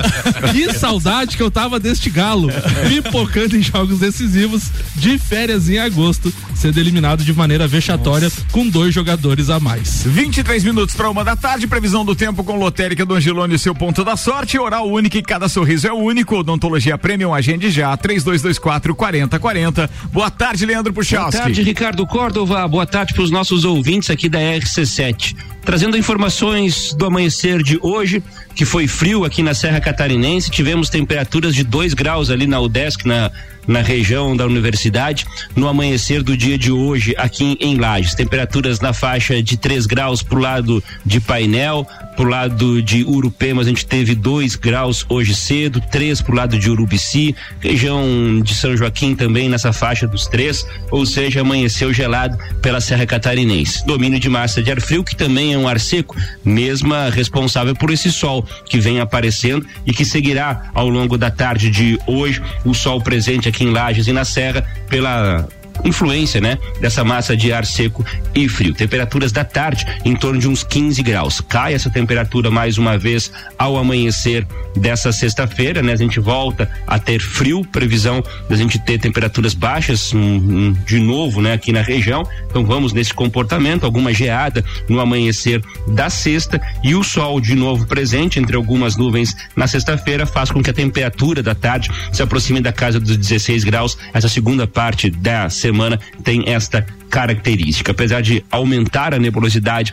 que <laughs> saudade que eu tava deste galo, pipocando em jogos decisivos, de férias em agosto, sendo eliminado de maneira vexatória com dois jogadores a mais. 23 minutos para uma da tarde, previsão do tempo com lotérica do Angelone seu ponto da sorte, oral único e cada sorriso é único, odontologia premium, agende já, 3224 4040. Boa tarde, Leandro Boa Puchalski. tarde, Ricardo Córdova. Boa tarde para os nossos ouvintes aqui da RC7. Trazendo informações do amanhecer de hoje, que foi frio aqui na Serra Catarinense, tivemos temperaturas de 2 graus ali na UDESC, na na região da universidade no amanhecer do dia de hoje aqui em Lages. Temperaturas na faixa de 3 graus pro lado de Painel, pro lado de Urupema a gente teve 2 graus hoje cedo, 3 pro lado de Urubici, região de São Joaquim também nessa faixa dos 3, ou seja, amanheceu gelado pela Serra Catarinense. Domínio de massa de ar frio, que também é um ar seco, mesma responsável por esse sol que vem aparecendo e que seguirá ao longo da tarde de hoje, o sol presente aqui aqui em Lages e na Serra pela influência, né, dessa massa de ar seco e frio. Temperaturas da tarde em torno de uns 15 graus. Cai essa temperatura mais uma vez ao amanhecer dessa sexta-feira, né? A gente volta a ter frio, previsão da gente ter temperaturas baixas um, um, de novo, né, aqui na região. Então vamos nesse comportamento, alguma geada no amanhecer da sexta e o sol de novo presente entre algumas nuvens na sexta-feira faz com que a temperatura da tarde se aproxime da casa dos 16 graus. Essa segunda parte da semana tem esta característica. Apesar de aumentar a nebulosidade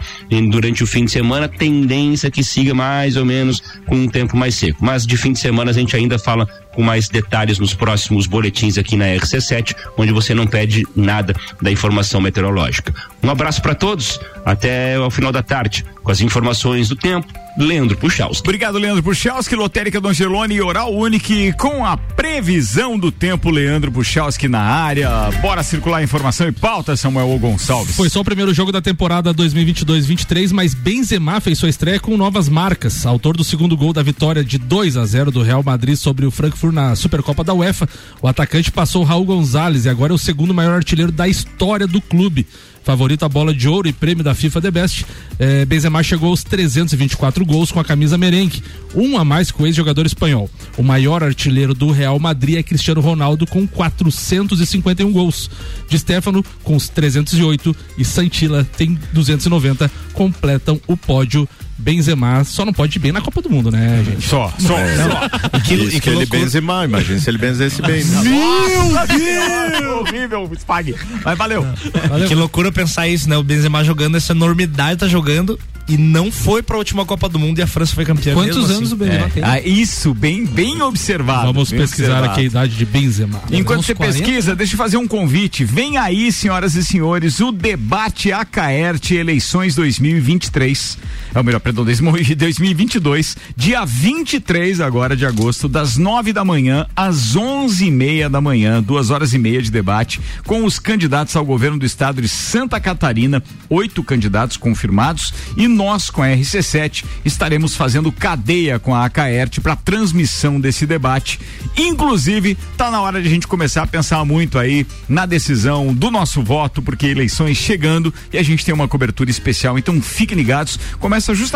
durante o fim de semana, tendência que siga mais ou menos com um tempo mais seco. Mas de fim de semana a gente ainda fala com mais detalhes nos próximos boletins aqui na RC7, onde você não pede nada da informação meteorológica. Um abraço para todos, até o final da tarde, com as informações do tempo. Leandro Puchalski. Obrigado, Leandro Puchalski, Lotérica do Angelone e Oral Unique com a previsão do tempo, Leandro Puchalski na área. Bora circular informação e pauta, Samuel Gonçalves. Foi só o primeiro jogo da temporada 2022-23, mas Benzema fez sua estreia com novas marcas. Autor do segundo gol da vitória de 2 a 0 do Real Madrid sobre o Frankfurt na Supercopa da UEFA, o atacante passou Raul Gonzalez e agora é o segundo maior artilheiro da história do clube favorito a bola de ouro e prêmio da FIFA The Best. É, Benzema chegou aos 324 gols com a camisa merengue, um a mais que o ex-jogador espanhol. O maior artilheiro do Real Madrid é Cristiano Ronaldo com 451 gols. De Stefano com os 308 e Santila tem 290 completam o pódio Benzema só não pode ir bem na Copa do Mundo, né, gente? Só, só. É. só. E <laughs> que, e que ele Benzema, imagina se ele benzesse bem. Meu Deus! <laughs> Horrível, Spag. Mas valeu. valeu. Que loucura pensar isso, né? O Benzema jogando essa enormidade, tá jogando e não foi para a última Copa do Mundo e a França foi campeã. Quantos anos assim. o Benzema é. tem? Ah, isso, bem, bem observado. Vamos bem pesquisar observado. aqui a idade de Benzema. Enquanto você 40? pesquisa, deixa eu fazer um convite. Vem aí, senhoras e senhores, o debate Acaerte eleições 2023. É o melhor, perdão, 2022, <laughs> dia 23 agora de agosto, das 9 da manhã às 11 e meia da manhã, duas horas e meia de debate com os candidatos ao governo do estado de Santa Catarina, oito candidatos confirmados e nós com a RC7 estaremos fazendo cadeia com a Acaerte para transmissão desse debate. Inclusive, tá na hora de a gente começar a pensar muito aí na decisão do nosso voto, porque eleições chegando e a gente tem uma cobertura especial. Então fiquem ligados. Começa justamente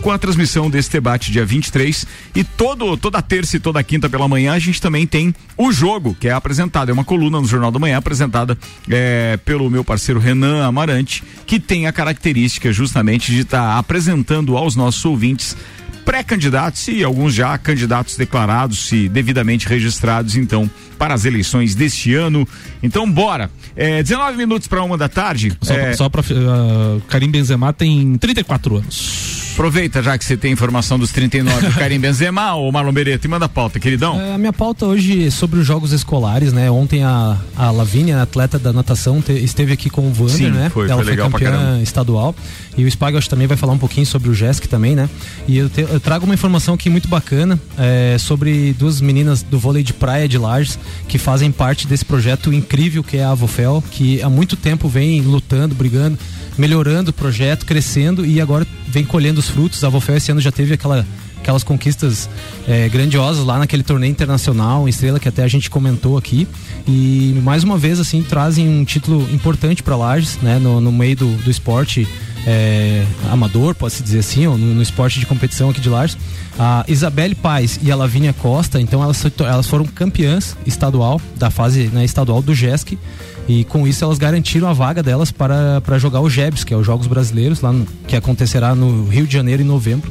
com a transmissão desse debate dia 23 e todo toda terça e toda quinta pela manhã a gente também tem o jogo que é apresentado, é uma coluna no Jornal da Manhã apresentada é, pelo meu parceiro Renan Amarante, que tem a característica justamente de estar tá apresentando aos nossos ouvintes pré-candidatos e alguns já candidatos declarados e devidamente registrados, então, para as eleições deste ano. Então, bora. É, 19 minutos para uma da tarde. Só, é... para uh, Karim Benzema tem 34 anos. Aproveita já que você tem informação dos 39 do Karim Benzema ou Marlon Beretta e manda a pauta, queridão. É, a minha pauta hoje é sobre os jogos escolares, né? Ontem a, a Lavínia, atleta da natação, te, esteve aqui com o Wander, Sim, né? Foi, Ela foi, foi campeã estadual. E o Spag acho também vai falar um pouquinho sobre o JESC também, né? E eu, te, eu trago uma informação aqui muito bacana é, sobre duas meninas do vôlei de praia de Lages que fazem parte desse projeto incrível que é a Avofel, que há muito tempo vem lutando, brigando, melhorando o projeto, crescendo e agora vem colhendo os frutos. A Avofel esse ano já teve aquela aquelas conquistas é, grandiosas lá naquele torneio internacional, estrela que até a gente comentou aqui. E mais uma vez, assim, trazem um título importante para Lages, né, no, no meio do, do esporte é, amador, pode-se dizer assim, ou no, no, esporte de competição aqui de Lages. A Isabelle Paz e a Lavínia Costa, então elas, elas foram campeãs estadual, da fase né, estadual do JESC. E com isso elas garantiram a vaga delas para, para jogar o JEBS, que é os Jogos Brasileiros, lá no, que acontecerá no Rio de Janeiro em novembro.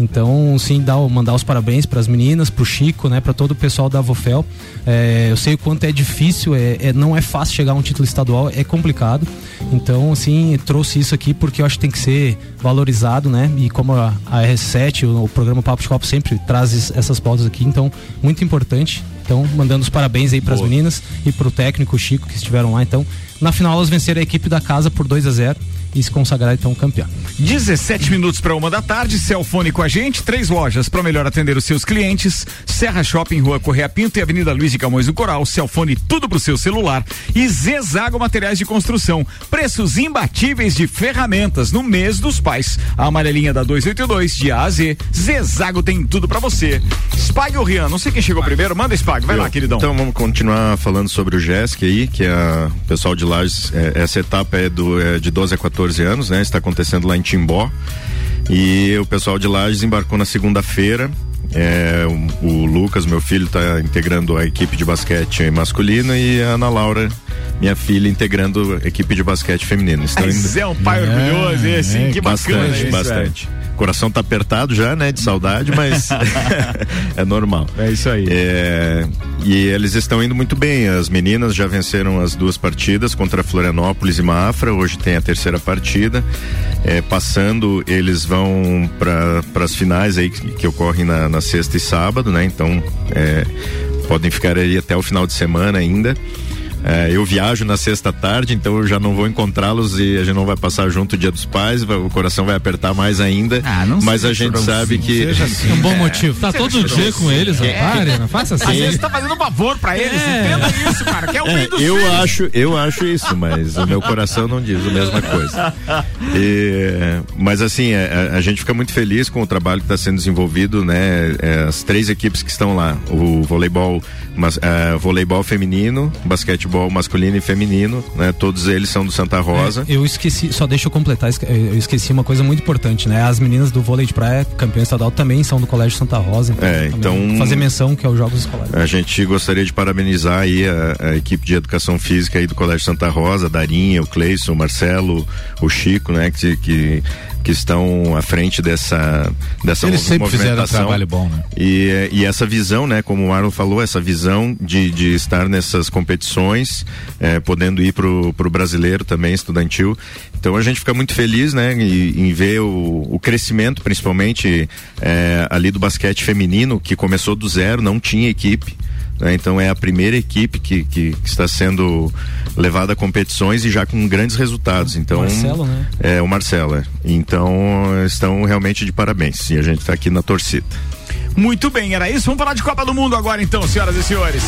Então, sim, dá, mandar os parabéns para as meninas, para o Chico, né, para todo o pessoal da Vofel. É, eu sei o quanto é difícil, é, é, não é fácil chegar a um título estadual, é complicado. Então, assim, trouxe isso aqui porque eu acho que tem que ser valorizado, né? E como a, a R7, o, o programa Papo de Copo sempre traz es- essas pautas aqui, então muito importante. Então, mandando os parabéns aí para as meninas e para o técnico Chico que estiveram lá. Então, na final elas venceram a equipe da casa por 2 a 0 e se consagraram então campeão. 17 minutos para uma da tarde, Celfone com a gente, três lojas para melhor atender os seus clientes, Serra Shopping, Rua Correia Pinto e Avenida Luiz de Camões do Coral, Celfone tudo pro seu celular e Zezago Materiais de Construção, preços imbatíveis de ferramentas no mês dos pais. A amarelinha da 282 de A a Z, Zezago tem tudo para você. Spag ou Rian, não sei quem chegou primeiro, manda Spag, vai Eu. lá, queridão. Então vamos continuar falando sobre o GESC aí, que é a- o pessoal de Lages, é, essa etapa é, do, é de 12 a 14 anos, né? Está acontecendo lá em Timbó. E o pessoal de Lages embarcou na segunda-feira. É, o, o Lucas, meu filho, está integrando a equipe de basquete masculina e a Ana Laura, minha filha, integrando a equipe de basquete feminino. Estão Mas é um pai orgulhoso esse, hein? Que bacana bastante, isso, bastante. O coração tá apertado já, né? De saudade, mas <laughs> <laughs> é normal. É isso aí. e eles estão indo muito bem. As meninas já venceram as duas partidas contra Florianópolis e Mafra. Hoje tem a terceira partida. É, passando, eles vão para as finais aí que, que ocorrem na, na sexta e sábado, né? Então é, podem ficar aí até o final de semana ainda. É, eu viajo na sexta tarde, então eu já não vou encontrá-los e a gente não vai passar junto o dia dos pais, vai- o coração vai apertar mais ainda. mas a gente sabe que. <laughs> Um bom motivo. Tá todo dia com eles, otário, não faça assim. Às vezes tá fazendo um favor pra eles, entenda isso, cara, que é o É, dos eu filhos. acho, eu acho isso, mas o meu coração não diz a mesma coisa. E, mas assim, é, a, a gente fica muito feliz com o trabalho que está sendo desenvolvido, né? É, as três equipes que estão lá, o voleibol, mas, é, voleibol feminino, basquetebol masculino e feminino, né? Todos eles são do Santa Rosa. Eu esqueci, só deixa eu completar, esque- eu esqueci uma coisa muito importante, né? As meninas do vôlei de praia, campeão estadual, também são do Colégio Santa Rosa. Então, É, então- fazer menção que é os Jogos Escolares. A gente gostaria de parabenizar aí a, a equipe de educação física aí do Colégio Santa Rosa, a Darinha, o Cleison, o Marcelo, o Chico, né, que, que, que estão à frente dessa, dessa Eles sempre fizeram um trabalho bom, né? E, e essa visão, né, como o Marlon falou, essa visão de, de estar nessas competições, eh, podendo ir pro, pro brasileiro também, estudantil. Então a gente fica muito feliz, né, em, em ver o, o crescimento, principalmente eh, ali do basquete feminino, que começou do zero, não tinha equipe. Né, Então é a primeira equipe que, que, que está sendo levada a competições e já com grandes resultados. Então Marcelo, né? é o Marcelo. é. Então estão realmente de parabéns. E a gente está aqui na torcida. Muito bem, era isso. Vamos falar de Copa do Mundo agora então, senhoras e senhores.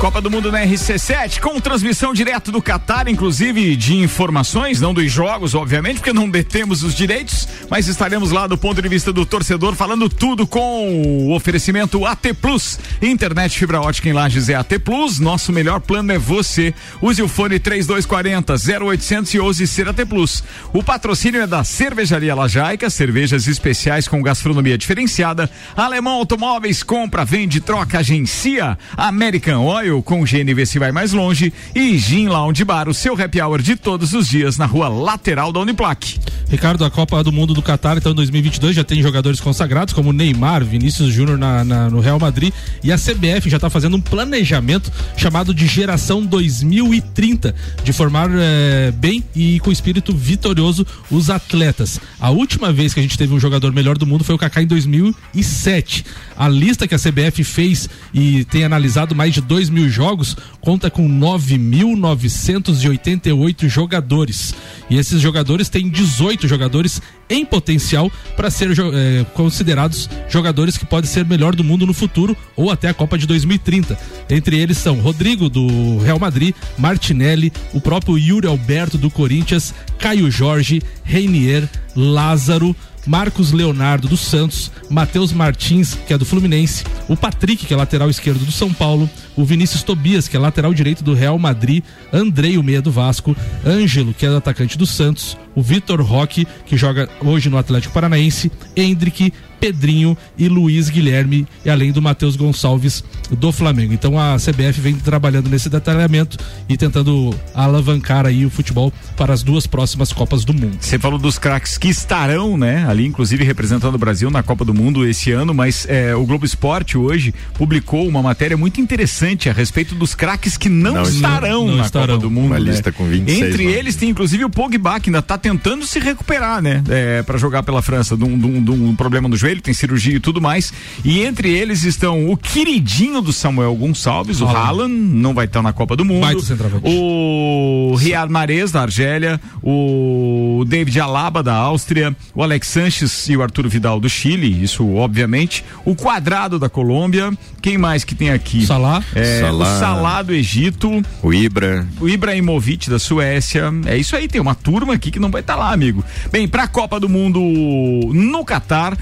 Copa do Mundo na RC7, com transmissão direto do Catar, inclusive de informações, não dos jogos, obviamente, porque não detemos os direitos, mas estaremos lá do ponto de vista do torcedor, falando tudo com o oferecimento AT Plus. Internet fibra ótica em Lages é AT Plus, nosso melhor plano é você. Use o fone 3240 0800 e use ser AT Plus. O patrocínio é da Cervejaria Lajaica, cervejas especiais com gastronomia diferenciada. Alemão Automóveis, compra, vende, troca, agencia. American Oil, com GNV se vai mais longe. E Gin Lounge Bar, o seu happy hour de todos os dias na rua lateral da Uniplac. Ricardo, a Copa do Mundo do Catar, então, em 2022, já tem jogadores consagrados, como Neymar, Vinícius Júnior no Real Madrid. E a CBF já está fazendo um planejamento chamado de Geração 2030, de formar eh, bem e com espírito vitorioso os atletas. A última vez que a gente teve um jogador melhor do mundo foi o Kaká em 2007. A lista que a CBF fez e tem analisado mais de 2 mil jogos conta com 9.988 jogadores. E esses jogadores têm 18 jogadores em potencial para ser eh, considerados jogadores que podem ser melhor do mundo no futuro ou até a Copa de 2030. Entre eles são Rodrigo do Real Madrid, Martinelli, o próprio Yuri Alberto do Corinthians, Caio Jorge, Reinier, Lázaro, Marcos Leonardo do Santos, Matheus Martins, que é do Fluminense, o Patrick, que é lateral esquerdo do São Paulo, o Vinícius Tobias, que é lateral direito do Real Madrid, Andrei, o meia do Vasco, Ângelo, que é atacante do Santos, o Vitor Roque, que joga hoje no Atlético Paranaense, Hendrick, Pedrinho e Luiz Guilherme, e além do Matheus Gonçalves do Flamengo. Então a CBF vem trabalhando nesse detalhamento e tentando alavancar aí o futebol para as duas próximas Copas do Mundo. Você falou dos craques que estarão, né, ali, inclusive representando o Brasil na Copa do Mundo esse ano, mas é, o Globo Esporte hoje publicou uma matéria muito interessante a respeito dos craques que não, Não estarão não na estarão. Copa do Mundo. Uma né? lista com 26 Entre eles tem inclusive o Pogba, que ainda está tentando se recuperar, né? É, para jogar pela França de um, de um- de um problema no joelho, tem cirurgia e tudo mais. E entre eles estão o queridinho do Samuel Gonçalves, o Haaland. Não vai estar na Copa do Mundo. O Riyad Mahrez da Argélia, o David Alaba da Áustria, o Alex Sanches e o Arturo Vidal do Chile, isso obviamente. O Quadrado da Colômbia, quem mais que tem aqui? Salah. É, Salah. O Salah do Egito, O Ibra. o Ibrahimovic da Suécia. É isso aí, tem uma turma aqui que não vai estar lá, amigo. Bem, para a Copa do Mundo no Catar.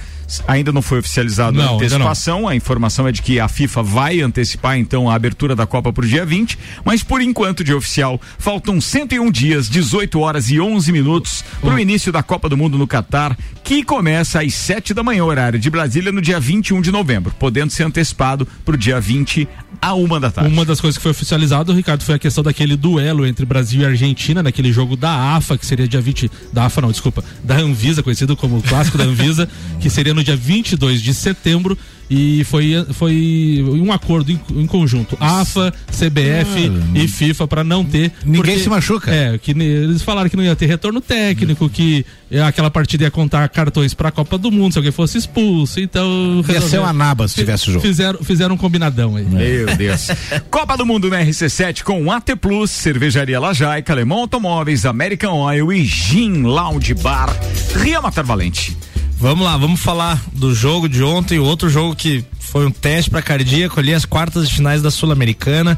Ainda não foi oficializado Não, a antecipação. A informação é de que a FIFA vai antecipar então a abertura da Copa para o dia 20, mas por enquanto de oficial faltam 101 dias, 18 horas e 11 minutos para o início da Copa do Mundo no Catar, que começa às 7 da manhã horário de Brasília no dia 21 de novembro, podendo ser antecipado para o dia 20 a uma da tarde. Uma das coisas que foi oficializado, Ricardo, foi a questão daquele duelo entre Brasil e Argentina, naquele jogo da AFA, que seria dia 20. Da AFA, não, desculpa. Da Anvisa, conhecido como o clássico da Anvisa, <laughs> que seria no dia 22 de setembro. E foi, foi um acordo em, em conjunto. AFA, CBF e FIFA para não ter. Ninguém se machuca. É, que eles falaram que não ia ter retorno técnico, que aquela partida ia contar cartões para a Copa do Mundo se alguém fosse expulso. Então. Ia ser uma naba se tivesse o jogo. Fizeram, fizeram um combinadão aí. Meu Deus. <laughs> Copa do Mundo na RC7 com AT Plus, Cervejaria Lajaica, Alemão Automóveis, American Oil e Gin Lounge Bar. Ria Matar Valente. Vamos lá, vamos falar do jogo de ontem, outro jogo que foi um teste para cardíaco ali, as quartas de finais da Sul-Americana.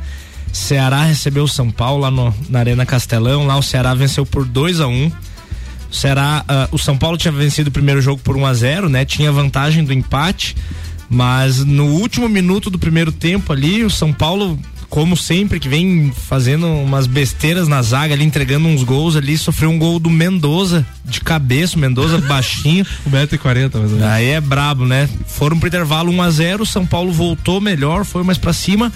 Ceará recebeu o São Paulo lá no, na Arena Castelão, lá o Ceará venceu por 2 a 1 O Ceará, ah, o São Paulo tinha vencido o primeiro jogo por 1 a 0 né? Tinha vantagem do empate, mas no último minuto do primeiro tempo ali, o São Paulo, como sempre, que vem fazendo umas besteiras na zaga ali, entregando uns gols ali, sofreu um gol do Mendoza de cabeça, Mendoza <laughs> baixinho. 1,40m, mais ou menos. Aí é brabo, né? Foram pro intervalo 1 a 0 São Paulo voltou melhor, foi mais pra cima.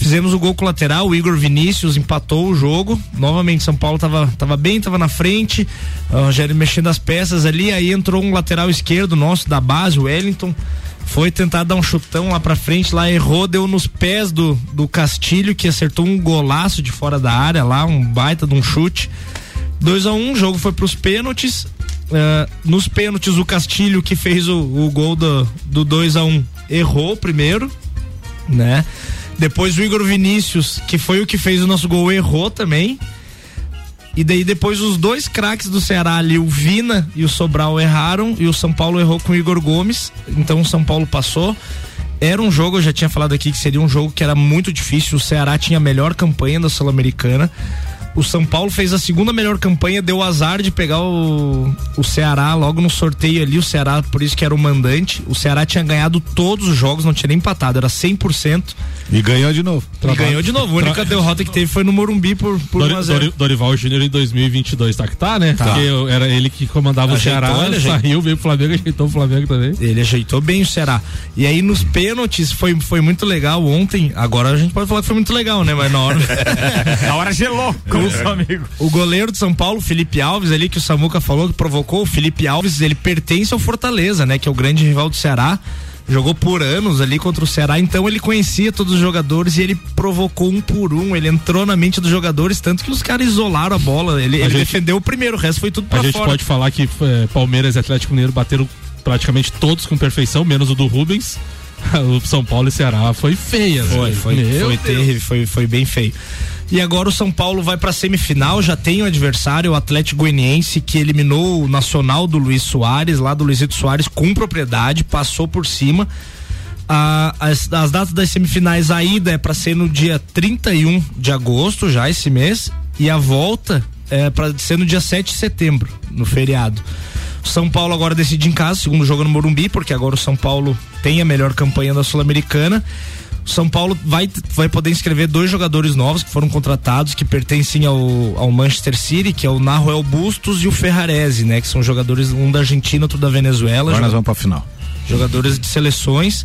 Fizemos o gol colateral, o Igor Vinícius empatou o jogo. Novamente, São Paulo tava, tava bem, tava na frente. O Rogério mexendo as peças ali. Aí entrou um lateral esquerdo nosso da base, o Wellington. Foi tentar dar um chutão lá pra frente, lá errou, deu nos pés do, do Castilho, que acertou um golaço de fora da área lá, um baita de um chute. 2 a 1 um, o jogo foi pros pênaltis. Ah, nos pênaltis, o Castilho, que fez o, o gol do, do 2 a 1 um, errou primeiro, né? Depois o Igor Vinícius, que foi o que fez o nosso gol, errou também. E daí depois os dois craques do Ceará ali, o Vina e o Sobral erraram e o São Paulo errou com o Igor Gomes. Então o São Paulo passou. Era um jogo, eu já tinha falado aqui que seria um jogo que era muito difícil. O Ceará tinha a melhor campanha da Sul-Americana. O São Paulo fez a segunda melhor campanha, deu azar de pegar o, o Ceará logo no sorteio ali. O Ceará, por isso que era o mandante. O Ceará tinha ganhado todos os jogos, não tinha nem empatado, era 100%. E ganhou de novo. E ganhou de novo. A única derrota que teve foi no Morumbi por, por Dori- 1 a 0 Dori- Dorival Júnior em 2022, tá que tá, né? Tá. Porque eu- era ele que comandava Ajeitou, o Ceará, ele saiu, veio pro Flamengo, ajeitou o Flamengo também. Ele ajeitou bem o Ceará. E aí nos pênaltis foi, foi muito legal ontem. Agora a gente pode falar que foi muito legal, né? Mas na hora. <laughs> Na hora gelou, amigo. O goleiro de São Paulo, Felipe Alves, ali que o Samuca falou que provocou, o Felipe Alves, ele pertence ao Fortaleza, né? Que é o grande rival do Ceará. Jogou por anos ali contra o Ceará, então ele conhecia todos os jogadores e ele provocou um por um. Ele entrou na mente dos jogadores, tanto que os caras isolaram a bola. Ele, A ele gente- defendeu o primeiro, o resto foi tudo pra A gente fora. pode falar que eh, Palmeiras e Atlético Mineiro bateram praticamente todos com perfeição, menos o do Rubens. <laughs> o São Paulo e Ceará foi feia. Foi, foi, foi Deus. terrível, foi, foi bem feio. E agora o São Paulo vai pra semifinal, já tem o adversário, o Atlético Goianiense, que eliminou o Nacional do Luiz Soares, lá do Luizito Soares, com propriedade, passou por cima. As, as datas das semifinais, a ida é pra ser no dia 31 de agosto, já esse mês, e a volta é pra ser no dia 7 de setembro, no feriado. São Paulo agora decide em casa, segundo jogo no Morumbi, porque agora o São Paulo tem a melhor campanha da Sul-Americana. O São Paulo vai, vai poder inscrever dois jogadores novos que foram contratados, que pertencem ao, ao Manchester City, que é o Naruel Bustos e o Ferrarese, né? Que são jogadores, um da Argentina, outro da Venezuela. Agora nós vamos pra final. Jogadores de seleções.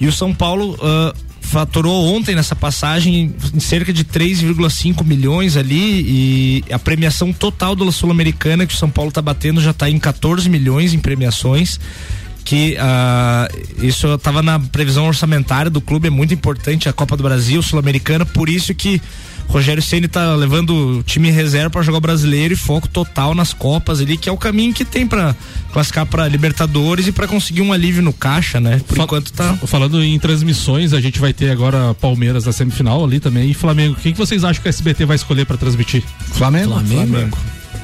E o São Paulo ah, faturou ontem nessa passagem em cerca de 3,5 milhões ali e a premiação total da Sul-Americana que o São Paulo tá batendo já tá em 14 milhões em premiações que ah, isso estava na previsão orçamentária do clube, é muito importante a Copa do Brasil, Sul-Americana, por isso que Rogério Ceni tá levando o time reserva para jogar o brasileiro e foco total nas copas ali, que é o caminho que tem para classificar para Libertadores e para conseguir um alívio no caixa, né? Por Fal- enquanto tá Falando em transmissões, a gente vai ter agora Palmeiras na semifinal ali também e Flamengo. Quem que vocês acham que a SBT vai escolher pra transmitir? Flamengo. Flamengo.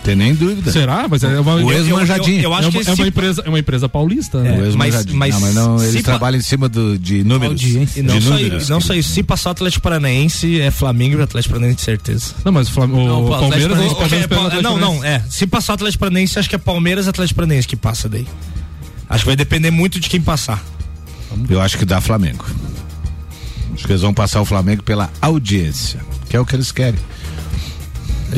Tem nem dúvida. Será? Mas é uma, O ex-manjadinho. Eu, eu, eu acho que é, uma, é uma empresa, é uma empresa paulista. né? O ex-manjadinho. não, mas não, eles se pa- trabalham em cima do, de números. E não, de só, números. não só isso, se passar o Atlético Paranaense, é Flamengo e Atlético Paranaense de certeza. Não, mas o, Flam- o pô, Palmeiras, Paranaense- pegar o é, Atlético Não, não, é. Se passar o Atlético Paranaense, acho que é Palmeiras e Atlético Paranaense que passa daí. Acho que vai depender muito de quem passar. Eu acho que dá Flamengo. Acho que eles vão passar o Flamengo pela audiência, que é o que eles querem.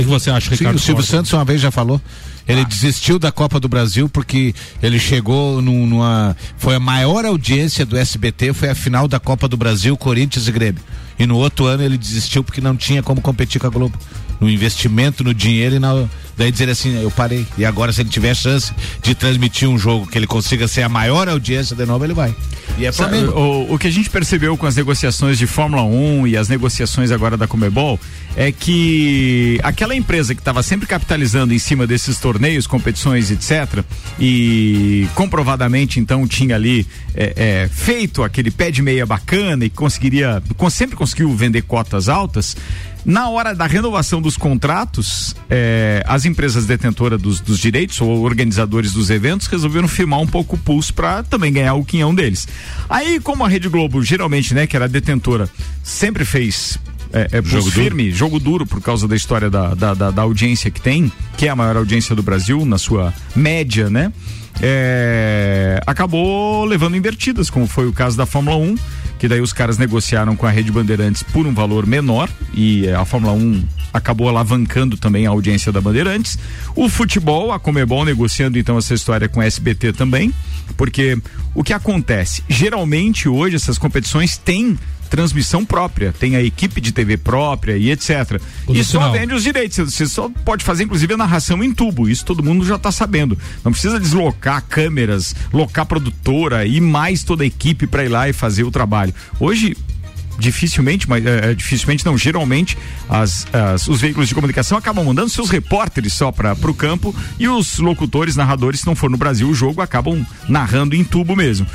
O que você acha, Sim, Ricardo? o Silvio? Santos uma vez já falou. Ele desistiu da Copa do Brasil porque ele chegou num- numa. Foi a maior audiência do SBT, foi a final da Copa do Brasil, Corinthians e Grêmio. E no outro ano ele desistiu porque não tinha como competir com a Globo. No investimento, no dinheiro e na. Daí dizer assim, eu parei. E agora, se ele tiver chance de transmitir um jogo que ele consiga ser a maior audiência de novo, ele vai. E é Sabe, o, o que a gente percebeu com as negociações de Fórmula 1 e as negociações agora da Comebol é que aquela empresa que estava sempre capitalizando em cima desses torneios, competições, etc., e comprovadamente então tinha ali é, é, feito aquele pé de meia bacana e conseguiria, con- sempre conseguiu vender cotas altas. Na hora da renovação dos contratos, eh, as empresas detentoras dos, dos direitos ou organizadores dos eventos resolveram firmar um pouco o pulso para também ganhar o quinhão deles. Aí, como a Rede Globo, geralmente, né, que era detentora, sempre fez é, é, Jogo duro. firme, jogo duro por causa da história da, da, da- da audiência que tem, que é a maior audiência do Brasil, na sua média, né? É, acabou levando invertidas, como foi o caso da Fórmula 1, que daí os caras negociaram com a Rede Bandeirantes por um valor menor e a Fórmula 1 acabou alavancando também a audiência da Bandeirantes. O futebol, a Comebol negociando então essa história com a SBT também, porque o que acontece? Geralmente hoje essas competições têm transmissão própria, tem a equipe de TV própria e etc. E só vende os direitos. Você só pode fazer, inclusive, a narração em tubo. Isso todo mundo já está sabendo. Não precisa deslocar câmeras, locar produtora e mais toda a equipe para ir lá e fazer o trabalho. Hoje dificilmente, mas é, é, dificilmente não, geralmente as, as- os veículos de comunicação acabam mandando seus repórteres só para o campo e os locutores, narradores, se não for no Brasil o jogo, acabam narrando em tubo mesmo.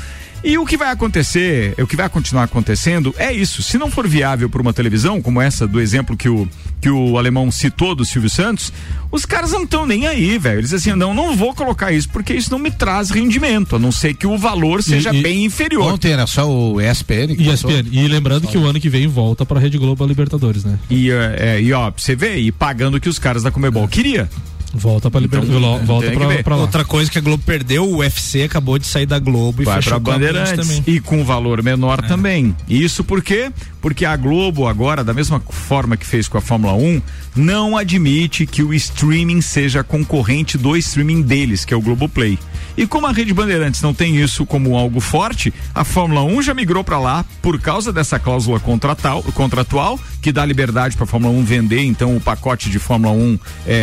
E o que vai acontecer, o que vai continuar acontecendo é isso. Se não for viável para uma televisão, como essa do exemplo que o, que o alemão citou do Silvio Santos, os caras não estão nem aí, velho. Eles dizem assim, não, não vou colocar isso porque isso não me traz rendimento, a não ser que o valor seja e- bem inferior. Ontem era só o ESPN que E. ESPN. E lembrando que o ano que vem volta pra Rede Globo a Libertadores, né? E, é, é, e ó, pra você ver, e pagando o que os caras da Comebol queria. Volta pra Libertadores. Então, volta pra, pra lá. Outra coisa que a Globo perdeu, o UFC acabou de sair da Globo e Vai fechou pra com a Band Bandeirantes também. e com valor menor também. Isso por quê? Porque a Globo agora, da mesma forma que fez com a Fórmula 1, não admite que o streaming seja concorrente do streaming deles, que é o Globoplay. E como a Rede Bandeirantes não tem isso como algo forte, a Fórmula 1 já migrou para lá por causa dessa cláusula contratal, contratual que dá liberdade para a Fórmula 1 vender então o pacote de Fórmula 1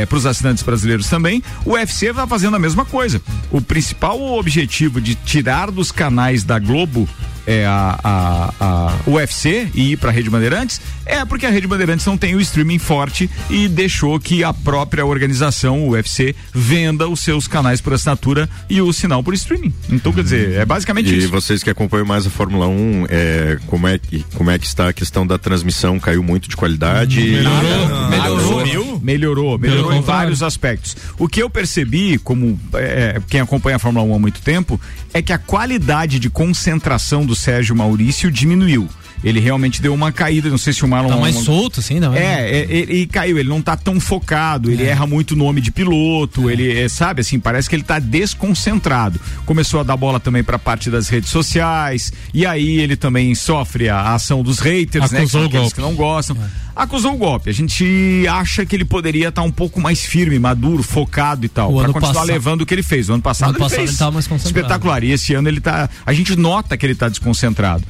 para os assinantes brasileiros também. O UFC vai fazendo a mesma coisa. O principal objetivo de tirar dos canais da Globo é, a, a, a UFC e ir para a Rede Bandeirantes é porque a Rede Bandeirantes não tem o streaming forte e deixou que a própria organização, o UFC, venda os seus canais por assinatura e o sinal por streaming. Então, quer dizer, é basicamente E isso. vocês que acompanham mais a Fórmula 1, é, como, é que, como é que está a questão da transmissão? Caiu muito de qualidade? Melhorou, melhorou, Melhorou. melhorou, melhorou em vários aspectos. O que eu percebi, como é, quem acompanha a Fórmula 1 há muito tempo, é que a qualidade de concentração do Sérgio Maurício diminuiu. Ele realmente deu uma caída, não sei se o Marlon... Tá mais solto, assim, não É, é, ele ele caiu, ele não tá tão focado, ele erra muito nome de piloto, ele, é, sabe, assim, parece que ele tá desconcentrado. Começou a dar bola também pra parte das redes sociais, e aí ele também sofre a, ação dos haters, né? Que Acusou são o aqueles que não gostam. Acusou o golpe. A gente acha que ele poderia estar um pouco mais firme, maduro, focado e tal, O pra ano continuar passado- levando o que ele fez. O ano passado, ano ele, passado fez ele tava mais concentrado. espetacular. E esse ano ele tá. A gente nota que ele tá desconcentrado.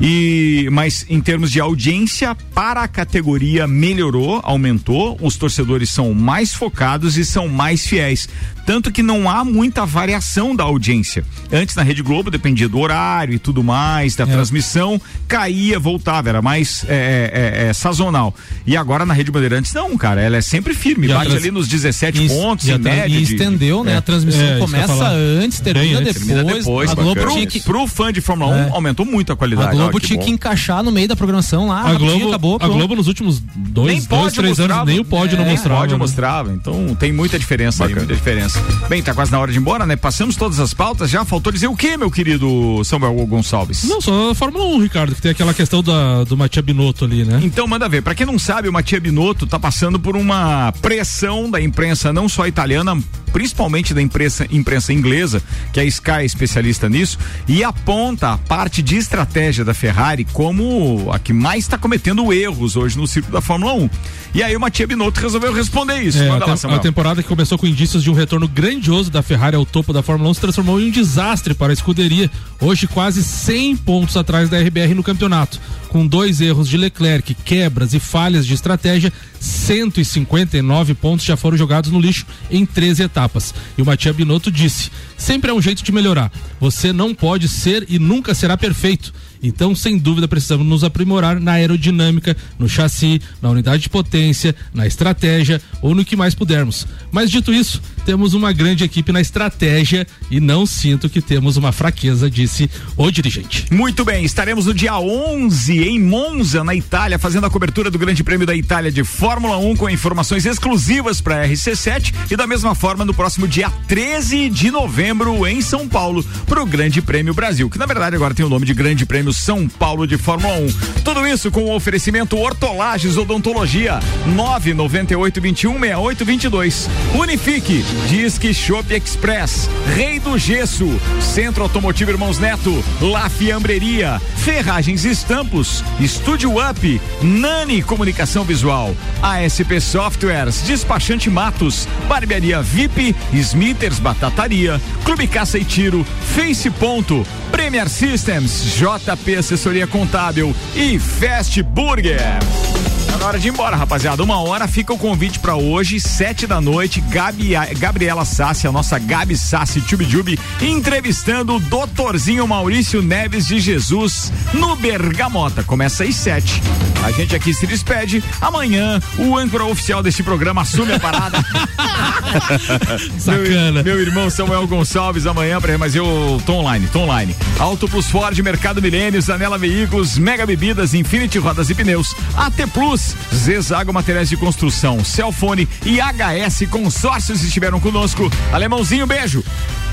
E, mas em termos de audiência, para a categoria melhorou, aumentou. Os torcedores são mais focados e são mais fiéis. Tanto que não há muita variação da audiência. Antes na Rede Globo dependia do horário e tudo mais, da É. transmissão, caía, voltava, era mais é, é, é, sazonal. E agora na Rede Bandeirantes não, cara, ela é sempre firme, E a bate trans- ali nos 17 E- pontos e em a média. e de- estendeu, né? A transmissão É, eu ia começa antes, termina depois. Termina depois. A Globo bacana. tinha pro, que- pro fã de Fórmula 1 É. aumentou muito a qualidade. A Globo que tinha que encaixar no meio da programação lá. A Globo, acabou, a. Globo nos últimos dois, dois três mostrava. anos, nem o pódio não É, mostrava. Pódio né? mostrava, então tem muita diferença aí, muita diferença. Bem, tá quase na hora de ir embora, né? Passamos todas as pautas, já faltou dizer o que, meu querido Samuel Gonçalves? Não, só a Fórmula 1, Ricardo, que tem aquela questão da, do Matia Binotto ali, né? Então manda ver. Pra quem não sabe, o Matia Binotto tá passando por uma pressão da imprensa não só italiana, principalmente da imprensa, imprensa inglesa, que a Sky é especialista nisso, e aponta a parte de estratégia da Ferrari como a que mais está cometendo erros hoje no circuito da Fórmula 1. E aí o Matia Binotto resolveu responder isso. É, a, lá, tem- Samuel. a temporada que começou com indícios de um retorno grandioso da Ferrari ao topo da Fórmula 1 se transformou em um desastre para a escuderia. Hoje, quase 100 pontos atrás da RBR no campeonato. Com dois erros de Leclerc, quebras e falhas de estratégia, 159 pontos já foram jogados no lixo em 13 etapas. E o Matia Binotto disse: sempre é um jeito de melhorar. Você não pode ser e nunca será perfeito. Então, sem dúvida, precisamos nos aprimorar na aerodinâmica, no chassi, na unidade de potência, na estratégia ou no que mais pudermos. Mas dito isso, temos uma grande equipe na estratégia e não sinto que temos uma fraqueza, disse o dirigente. Muito bem, estaremos no dia 11 em Monza, na Itália, fazendo a cobertura do Grande Prêmio da Itália de Fórmula 1 com informações exclusivas para RC7 e da mesma forma no próximo dia 13 de novembro em São Paulo para o Grande Prêmio Brasil, que na verdade agora tem o nome de Grande Prêmio São Paulo de Fórmula 1. Tudo isso com o oferecimento Hortolages Odontologia 998 21 68 22. Unifique, Disque Shop Express, Rei do Gesso, Centro Automotivo Irmãos Neto, La Fiambreria, Ferragens e Estampos, Estúdio Up, Nani Comunicação Visual, ASP Softwares, Despachante Matos, Barbearia VIP, Smithers Batataria, Clube Caça e Tiro, Face Ponto, Premier Systems, JP Assessoria Contábil e Fast Burger. Tá na hora de ir embora, rapaziada. Uma hora fica o convite pra hoje, sete da noite. Gabi, Gabriela Sassi, a nossa Gabi Sassi Tube entrevistando o doutorzinho Maurício Neves de Jesus no Bergamota. Começa às sete. A gente aqui se despede. Amanhã, o âncora oficial deste programa assume a parada. <laughs> Sacana. Meu, meu irmão Samuel Gonçalves amanhã, pra- mas eu tô online, tô online. Auto Plus Ford, Mercado Milênio, Zanela Veículos, Mega Bebidas, Infinity Rodas e Pneus, AT Plus, Zezago Materiais de Construção, Celfone e HS Consórcios estiveram conosco. Alemãozinho, beijo.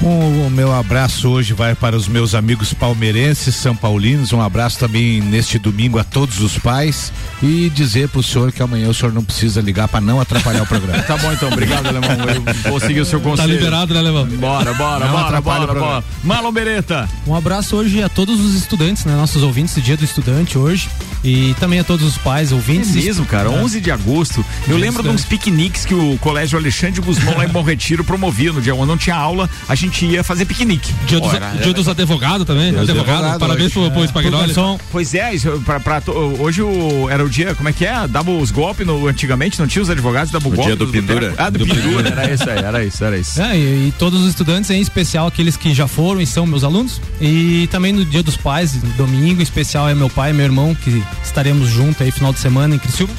O, o meu abraço hoje vai para os meus amigos palmeirenses, são paulinos. Um abraço também neste domingo a todos os pais e dizer pro senhor que amanhã o senhor não precisa ligar para não atrapalhar o programa. <laughs> Tá bom então, obrigado, Alemão. Eu <laughs> vou seguir o seu conselho. Tá liberado, né, Alemão? Bora, bora, Não bora, atrapalha bora, o bora. Marlon Beretta. Um abraço hoje a todos os estudantes, né? Nossos ouvintes, dia do estudante hoje. E também a todos os pais, ouvintes. É mesmo, cara, 11 de agosto. Eu lembro de uns piqueniques que o Colégio Alexandre Guzmão lá em Bom Retiro promovia no dia onde não tinha aula, a gente ia fazer piquenique. Dia dos, dia dos advogados também, Dia dos advogado, advogados parabéns hoje. pro, pro. Spagnoli. Pois é, isso, pra, pra to- hoje o, era o dia, como é que é? Dava os golpes no, antigamente, não tinha os advogados, dava o golpe. dia do pendura. Ah, do, pendura, era isso aí, era isso, era isso. É, e, e todos os estudantes, em especial aqueles que já foram e são meus alunos. E também no Dia dos Pais, domingo, em especial é meu pai e meu irmão, que estaremos juntos aí final de semana em Criciúma.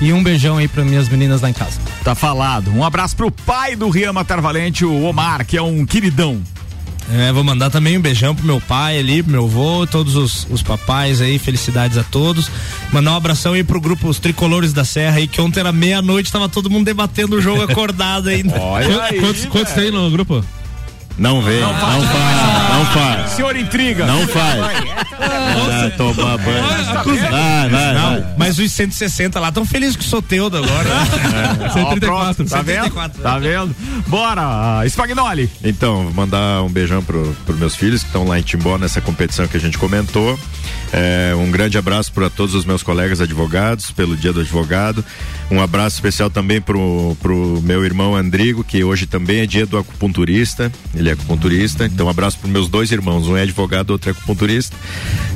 E um beijão aí para minhas meninas lá em casa. Tá falado. Um abraço pro pai do Rian Matar Valente, o Omar, que é um queridão. É, vou mandar também um beijão pro meu pai ali, pro meu avô, todos os, os papais aí, felicidades a todos. Mandar um abração aí pro grupo Os Tricolores da Serra aí, que ontem era meia-noite, tava todo mundo debatendo o jogo <laughs> acordado ainda. Qu- quantos, quantos tem no grupo? Não vem, não, faz, não faz. Senhor intriga. Não faz. Vai tomar banho. Vai, vai, Não, vai. mas os 160 lá tão felizes com o Soteudo agora. Ó, pronto, tá vendo? 134. Tá vendo? Bora, Spagnoli. Então, vou mandar um beijão pro, pro meus filhos que estão lá em Timbó nessa competição que a gente comentou. É, um grande abraço para todos os meus colegas advogados pelo Dia do Advogado. Um abraço especial também pro, pro meu irmão Andrigo, que hoje também é dia do acupunturista. Ele é acupunturista. Então, um abraço para meus dois irmãos, um é advogado, outro é acupunturista.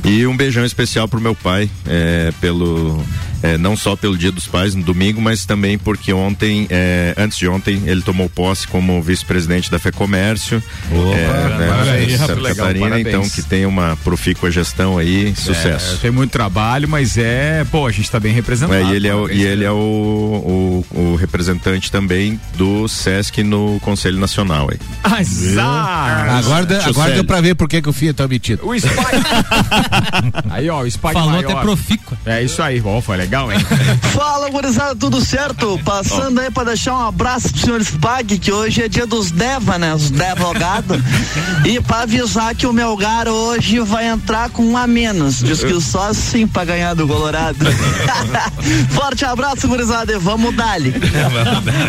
E um beijão especial pro meu pai, é, pelo é, não só pelo Dia dos Pais no domingo, mas também porque ontem, é, antes de ontem, ele tomou posse como vice-presidente da FEComércio. Opa, é, né, parabéns, Santa legal, Catarina, parabéns. então que tenha uma profícua gestão aí, sucesso. É, tem muito trabalho, mas é, pô, a gente tá bem representado. É, e ele é, o, e ele é o, o, o representante também do SESC no Conselho Nacional aí. Azar! Agora, agora deu pra ver por que que o Fia tá metido. O Spike. <laughs> aí, ó, o Spike Falou maior. até profícua. É isso aí, bom, foi legal, hein? <laughs> Fala, gurizada, tudo certo? <laughs> Passando aí pra deixar um abraço pro senhor Spag, que hoje é dia dos Deva, né? Os Devogados. e pra avisar que o Melgar hoje vai entrar com um a menos. Diz que só assim pra ganhar do Colorado. Forte abraço, gurizada, e vamos dali.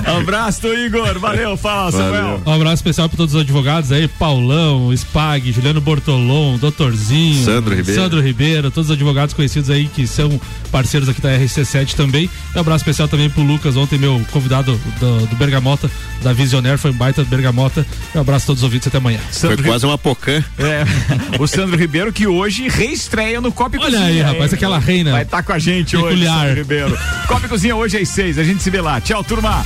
Abraço, Igor. Valeu, fala, Samuel. Um abraço especial para todos os advogados aí, Paulão, Spag, Juliano Bortolom, Doutorzinho, Sandro Ribeiro. Sandro Ribeiro, todos os advogados conhecidos aí que são parceiros aqui da RC7 também. E um abraço especial também pro Lucas, ontem meu convidado do, do Bergamota, da Visionaire, foi um baita do Bergamota. Um abraço a todos os ouvintes, até amanhã. Foi quase uma pocã. É, o Sandro Ribeiro que hoje reestreia no Copa Olha Cozinha. aí, rapaz, hein? aquela reina Vai estar com a gente hoje, peculiar. Sandro Ribeiro. Copa Cozinha hoje às seis, a gente se vê lá. Tchau, turma.